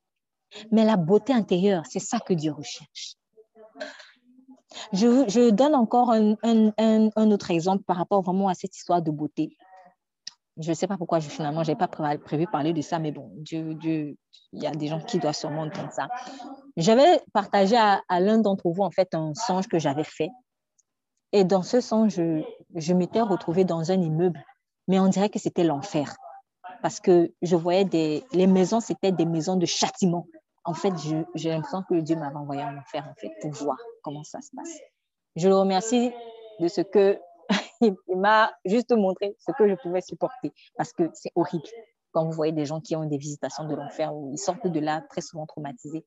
mais la beauté intérieure, c'est ça que Dieu recherche. Je, donne encore un, un, autre exemple par rapport vraiment à cette histoire de beauté je ne sais pas pourquoi je, finalement, je n'avais pas prévu parler de ça, mais bon, Dieu, Dieu, il y a des gens qui doivent sûrement entendre ça. J'avais partagé à, l'un d'entre vous, en fait, un songe que j'avais fait. Et dans ce songe, je, je m'étais retrouvée dans un immeuble, mais on dirait que c'était l'enfer. Parce que je voyais des, les maisons, c'était des maisons de châtiment. En fait, j'ai l'impression que Dieu m'avait envoyé en enfer, en fait, pour voir comment ça se passe. Je le remercie de ce que il, m'a juste montré ce que je pouvais supporter parce que c'est horrible quand vous voyez des gens qui ont des visitations de l'enfer où ils sortent de là très souvent traumatisés.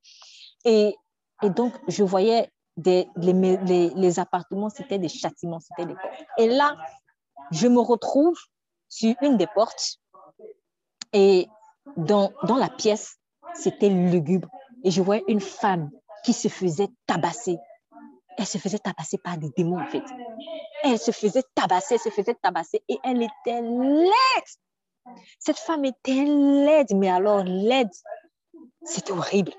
Et, et donc, je voyais des, les, les, appartements, c'était des châtiments, c'était des portes. Et là, je me retrouve sur une des portes et dans, dans la pièce, c'était lugubre. Et je voyais une femme qui se faisait tabasser elle se faisait tabasser par des démons, en fait. Elle se faisait tabasser, elle se faisait tabasser et elle était laide. Cette femme était laide, mais alors laide, c'était horrible.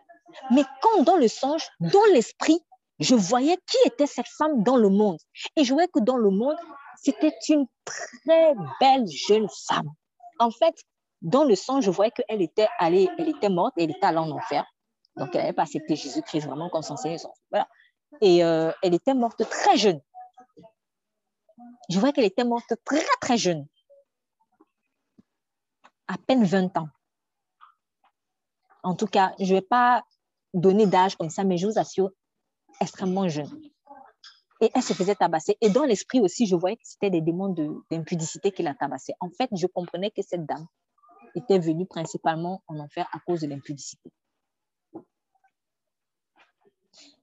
Mais quand dans le songe, dans l'esprit, je voyais qui était cette femme dans le monde. Et je voyais que dans le monde, c'était une très belle jeune femme. En fait, dans le songe, je voyais qu'elle était allée, elle était morte, elle était allée en enfer. Donc, elle n'avait pas accepté Jésus-Christ vraiment comme son Seigneur. Voilà et euh, elle était morte très jeune. Je vois qu'elle était morte très, très jeune. À peine 20 ans. En tout cas, je ne vais pas donner d'âge comme ça, mais je vous assure, extrêmement jeune. Et elle se faisait tabasser. Et dans l'esprit aussi, je voyais que c'était des démons d'impudicité qui la tabassaient. En fait, je comprenais que cette dame était venue principalement en enfer à cause de l'impudicité.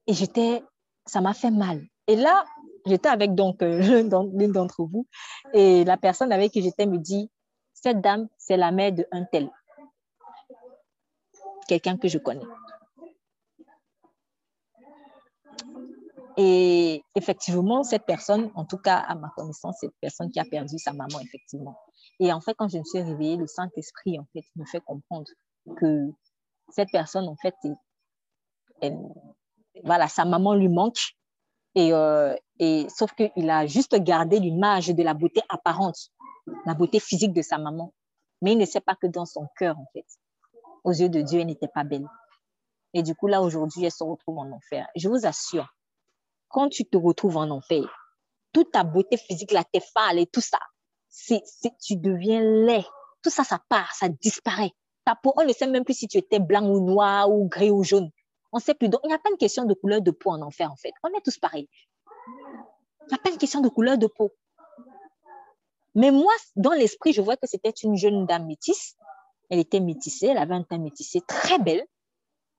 Et j'étais ça m'a fait mal. Et là, j'étais avec donc euh, l'une d'entre vous et la personne avec qui j'étais me dit, cette dame, c'est la mère de un tel. Quelqu'un que je connais. Et effectivement, cette personne, en tout cas à ma connaissance, cette personne qui a perdu sa maman, effectivement. Et en fait, quand je me suis réveillée, le Saint-Esprit, en fait, me fait comprendre que cette personne, en fait, voilà, sa maman lui manque Et, euh, et sauf qu'il a juste gardé l'image de la beauté apparente, la beauté physique de sa maman. Mais il ne sait pas que dans son cœur, en fait, aux yeux de Dieu, elle n'était pas belle. Et du coup, là, aujourd'hui, elle se retrouve en enfer. Je vous assure, quand tu te retrouves en enfer, toute ta beauté physique, la tes et tout ça, c'est, tu deviens laid. Tout ça, ça part, ça disparaît. Ta peau, on ne sait même plus si tu étais blanc ou noir ou gris ou jaune. On ne sait plus. Donc, il n'y a pas une question de couleur de peau en enfer, en fait. On est tous pareils. Il n'y a pas une question de couleur de peau. Mais moi, dans l'esprit, je vois que c'était une jeune dame métisse. Elle était métissée, elle avait un teint métissé, très belle.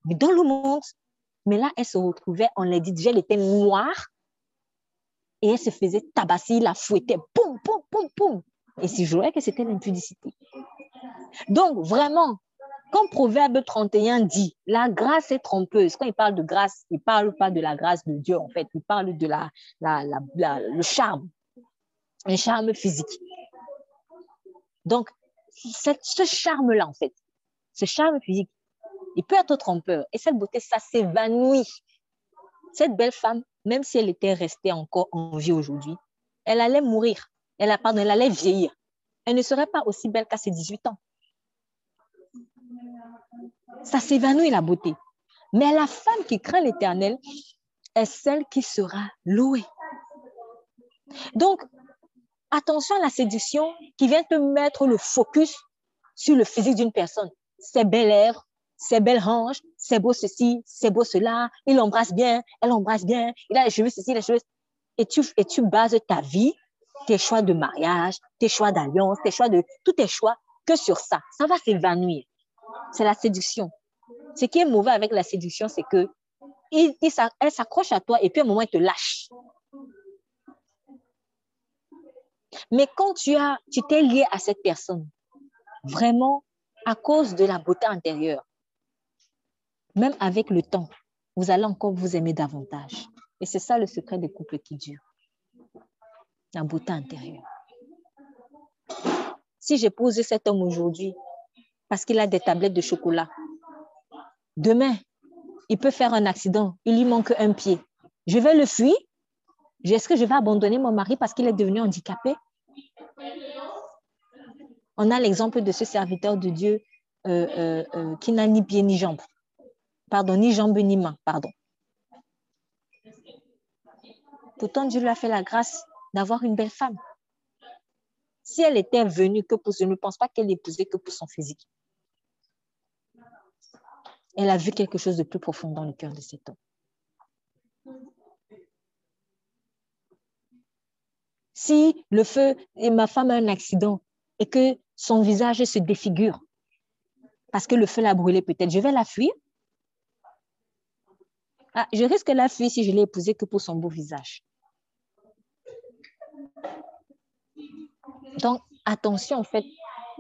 Mais dans le monde, mais là, elle se retrouvait, on l'a dit déjà, elle était noire. Et elle se faisait tabasser, la fouettait, poum, poum, poum, poum. Et si je voyais que c'était l'impudicité. Donc, vraiment, quand Proverbe 31 dit la grâce est trompeuse, quand il parle de grâce, il ne parle pas de la grâce de Dieu, en fait, il parle de la, le charme, le charme physique. Donc, ce charme-là, en fait, ce charme physique, il peut être trompeur. Et cette beauté, ça s'évanouit. Cette belle femme, même si elle était restée encore en vie aujourd'hui, elle allait mourir. Elle, pardon, elle allait vieillir. Elle ne serait pas aussi belle qu'à ses 18 ans. Ça s'évanouit la beauté. Mais la femme qui craint l'éternel est celle qui sera louée. Donc, attention à la séduction qui vient te mettre le focus sur le physique d'une personne. Ses belles lèvres, ses belles hanches, c'est beau ceci, c'est beau cela, il embrasse bien, elle embrasse bien, il a les cheveux ceci, les cheveux. Et tu, et tu bases ta vie, tes choix de mariage, tes choix d'alliance, tes choix de, tous tes choix que sur ça. Ça va s'évanouir. C'est la séduction. Ce qui est mauvais avec la séduction, c'est que il, elle s'accroche à toi et puis à un moment, elle te lâche. Mais quand tu as, tu t'es lié à cette personne, vraiment à cause de la beauté intérieure, même avec le temps, vous allez encore vous aimer davantage. Et c'est ça le secret des couples qui durent. La beauté intérieure. Si posé cet homme aujourd'hui parce qu'il a des tablettes de chocolat, demain, il peut faire un accident, il lui manque un pied. Je vais le fuir. Est-ce que je vais abandonner mon mari parce qu'il est devenu handicapé? On a l'exemple de ce serviteur de Dieu euh, euh, euh, qui n'a ni pied ni jambe. Pardon, ni jambe ni main, pardon. Pourtant, Dieu lui a fait la grâce d'avoir une belle femme. Si elle était venue que pour... Je ne pense pas qu'elle épousait que pour son physique. Elle a vu quelque chose de plus profond dans le cœur de cet homme. Si le feu et ma femme a un accident et que son visage se défigure parce que le feu l'a brûlé peut-être, je vais la fuir. Ah, je risque la fuir si je l'ai épousée que pour son beau visage. Donc, attention en fait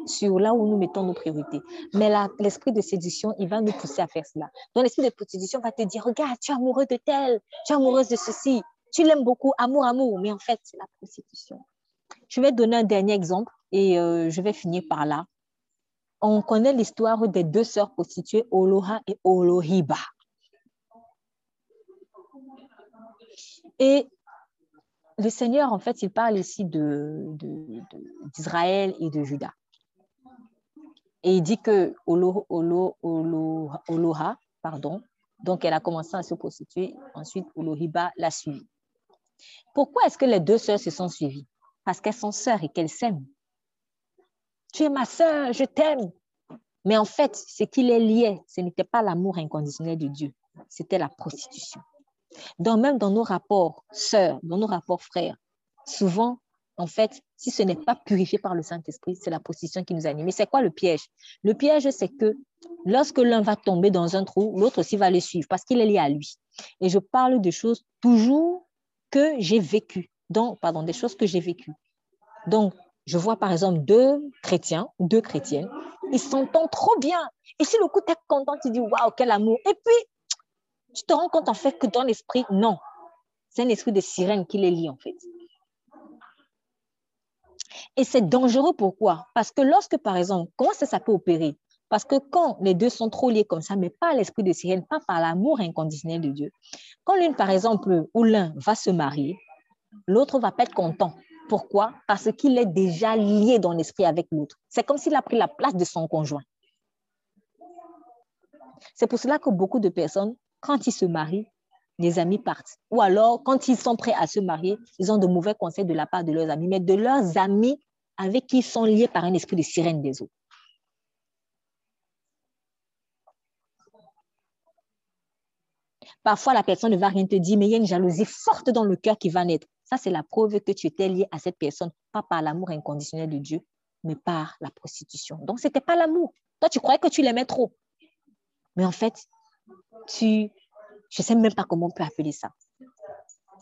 sur là où nous mettons nos priorités. Mais l'esprit de séduction, il va nous pousser à faire cela. Donc, l'esprit de séduction va te dire, regarde, tu es amoureux de tel, tu es amoureuse de ceci, tu l'aimes beaucoup, amour, amour. Mais en fait, c'est la prostitution. Je vais donner un dernier exemple et euh, je vais finir par là. On connaît l'histoire des deux sœurs prostituées, Oloha et Olohiba. Et le Seigneur, en fait, il parle ici d'Israël de, et de Judas. Et il dit que Olo, Oloha, pardon, donc elle a commencé à se prostituer, ensuite Olohiba l'a suivie. Pourquoi est-ce que les deux sœurs se sont suivies? Parce qu'elles sont sœurs et qu'elles s'aiment. Tu es ma sœur, je t'aime. Mais en fait, ce qui les liait, ce n'était pas l'amour inconditionnel de Dieu, c'était la prostitution. Donc, même dans nos rapports sœurs, dans nos rapports frères, souvent, en fait, si ce n'est pas purifié par le Saint-Esprit, c'est la position qui nous anime. Mais c'est quoi le piège? Le piège, c'est que lorsque l'un va tomber dans un trou, l'autre aussi va le suivre parce qu'il est lié à lui. Et je parle de choses toujours que j'ai vécues. Donc, pardon, des choses que j'ai vécues. Donc, je vois par exemple deux chrétiens deux chrétiennes, ils s'entendent trop bien. Et si le coup, tu es content, tu dis waouh, quel amour. Et puis, tu te rends compte en fait que dans l'esprit, non. C'est un esprit de sirène qui les lie en fait. Et c'est dangereux pourquoi? Parce que lorsque, par exemple, comment ça, ça peut opérer? Parce que quand les deux sont trop liés comme ça, mais pas l'esprit de sirène, pas par l'amour inconditionnel de Dieu, quand l'une, par exemple, ou l'un va se marier, l'autre va pas être content. Pourquoi? Parce qu'il est déjà lié dans l'esprit avec l'autre. C'est comme s'il a pris la place de son conjoint. C'est pour cela que beaucoup de personnes, quand ils se marient, les amis partent. Ou alors, quand ils sont prêts à se marier, ils ont de mauvais conseils de la part de leurs amis, mais de leurs amis avec qui ils sont liés par un esprit de sirène des eaux. Parfois, la personne ne va rien te dire, mais il y a une jalousie forte dans le cœur qui va naître. Ça, c'est la preuve que tu étais lié à cette personne, pas par l'amour inconditionnel de Dieu, mais par la prostitution. Donc, ce n'était pas l'amour. Toi, tu croyais que tu l'aimais trop. Mais en fait, tu, je ne sais même pas comment on peut appeler ça.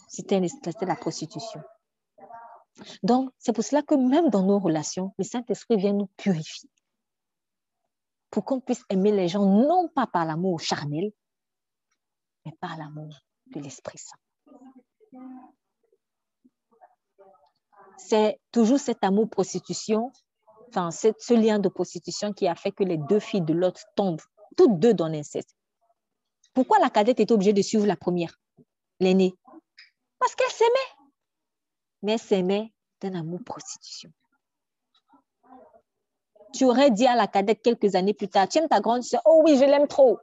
C'était la prostitution. Donc, c'est pour cela que même dans nos relations, le Saint-Esprit vient nous purifier. Pour qu'on puisse aimer les gens, non pas par l'amour charnel, mais par l'amour de l'Esprit Saint. C'est toujours cet amour prostitution, enfin, ce lien de prostitution qui a fait que les deux filles de l'autre tombent, toutes deux dans l'inceste. Pourquoi la cadette est obligée de suivre la première, l'aînée? Parce qu'elle s'aimait. Mais elle s'aimait d'un amour prostitution. Tu aurais dit à la cadette quelques années plus tard, tu aimes ta grande soeur, oh oui, je l'aime trop.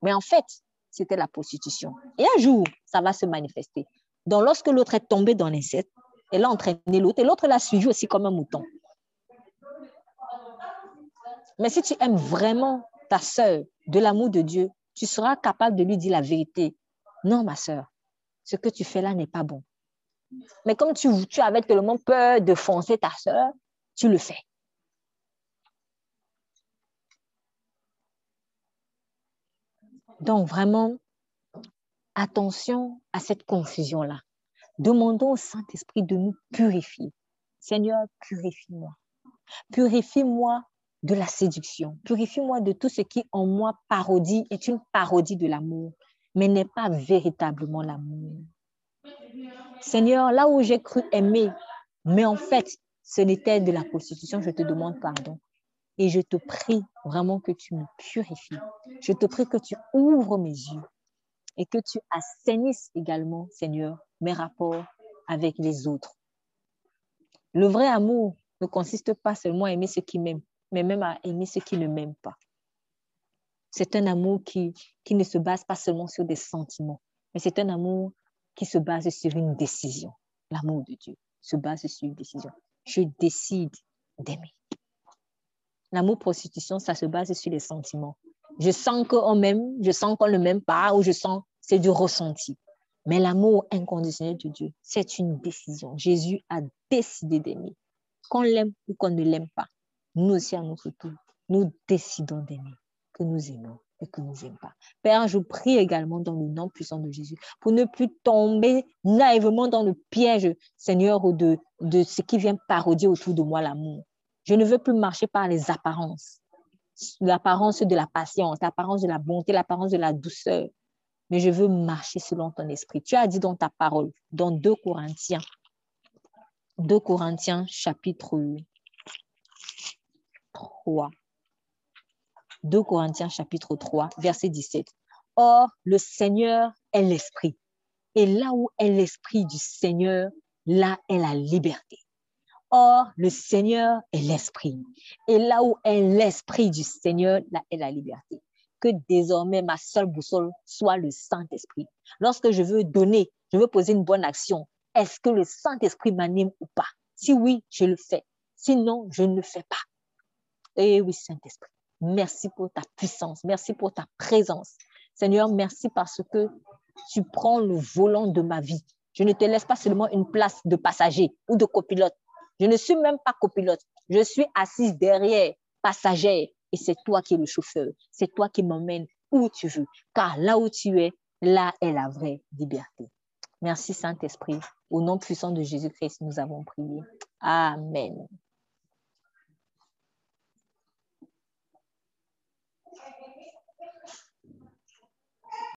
Mais en fait, c'était la prostitution. Et un jour, ça va se manifester. Donc, lorsque l'autre est tombé dans l'inceste, elle a entraîné l'autre et l'autre l'a suivi aussi comme un mouton. Mais si tu aimes vraiment ta sœur de l'amour de Dieu, tu seras capable de lui dire la vérité. Non, ma sœur, ce que tu fais là n'est pas bon. Mais comme tu, tu avais tellement peur de foncer ta sœur, tu le fais. Donc, vraiment, attention à cette confusion-là. Demandons au Saint-Esprit de nous purifier. Seigneur, purifie-moi. Purifie-moi de la séduction. Purifie-moi de tout ce qui en moi parodie, est une parodie de l'amour, mais n'est pas véritablement l'amour. Seigneur, là où j'ai cru aimer, mais en fait, ce n'était de la prostitution, je te demande pardon. Et je te prie vraiment que tu me purifies. Je te prie que tu ouvres mes yeux et que tu assainisses également, Seigneur, mes rapports avec les autres. Le vrai amour ne consiste pas seulement à aimer ceux qui m'aiment, mais même à aimer ceux qui ne m'aiment pas. C'est un amour qui, qui ne se base pas seulement sur des sentiments, mais c'est un amour qui se base sur une décision. L'amour de Dieu se base sur une décision. Je décide d'aimer. L'amour prostitution, ça se base sur les sentiments. Je sens qu'on m'aime, je sens qu'on ne m'aime pas, ou je sens, c'est du ressenti. Mais l'amour inconditionnel de Dieu, c'est une décision. Jésus a décidé d'aimer. Qu'on l'aime ou qu'on ne l'aime pas, nous aussi à notre tour, nous décidons d'aimer, que nous aimons et que nous n'aimons pas. Père, je prie également dans le nom puissant de Jésus pour ne plus tomber naïvement dans le piège, Seigneur, de, ce qui vient parodier autour de moi l'amour. Je ne veux plus marcher par les apparences. L'apparence de la patience, l'apparence de la bonté, l'apparence de la douceur. Mais je veux marcher selon ton esprit. Tu as dit dans ta parole, dans 2 Corinthiens, 2 Corinthiens chapitre 3. 2 Corinthiens chapitre 3, verset 17. Or, le Seigneur est l'Esprit. Et là où est l'Esprit du Seigneur, là est la liberté. Or, le Seigneur est l'Esprit. Et là où est l'Esprit du Seigneur, là est la liberté. Que désormais ma seule boussole soit le Saint-Esprit. Lorsque je veux donner, je veux poser une bonne action, est-ce que le Saint-Esprit m'anime ou pas? Si oui, je le fais. Sinon, je ne le fais pas. Eh oui, Saint-Esprit, merci pour ta puissance, merci pour ta présence. Seigneur, merci parce que tu prends le volant de ma vie. Je ne te laisse pas seulement une place de passager ou de copilote, je ne suis même pas copilote. Je suis assise derrière, passagère. Et c'est toi qui es le chauffeur. C'est toi qui m'emmènes où tu veux. Car là où tu es, là est la vraie liberté. Merci Saint-Esprit. Au nom puissant de Jésus-Christ, nous avons prié. Amen.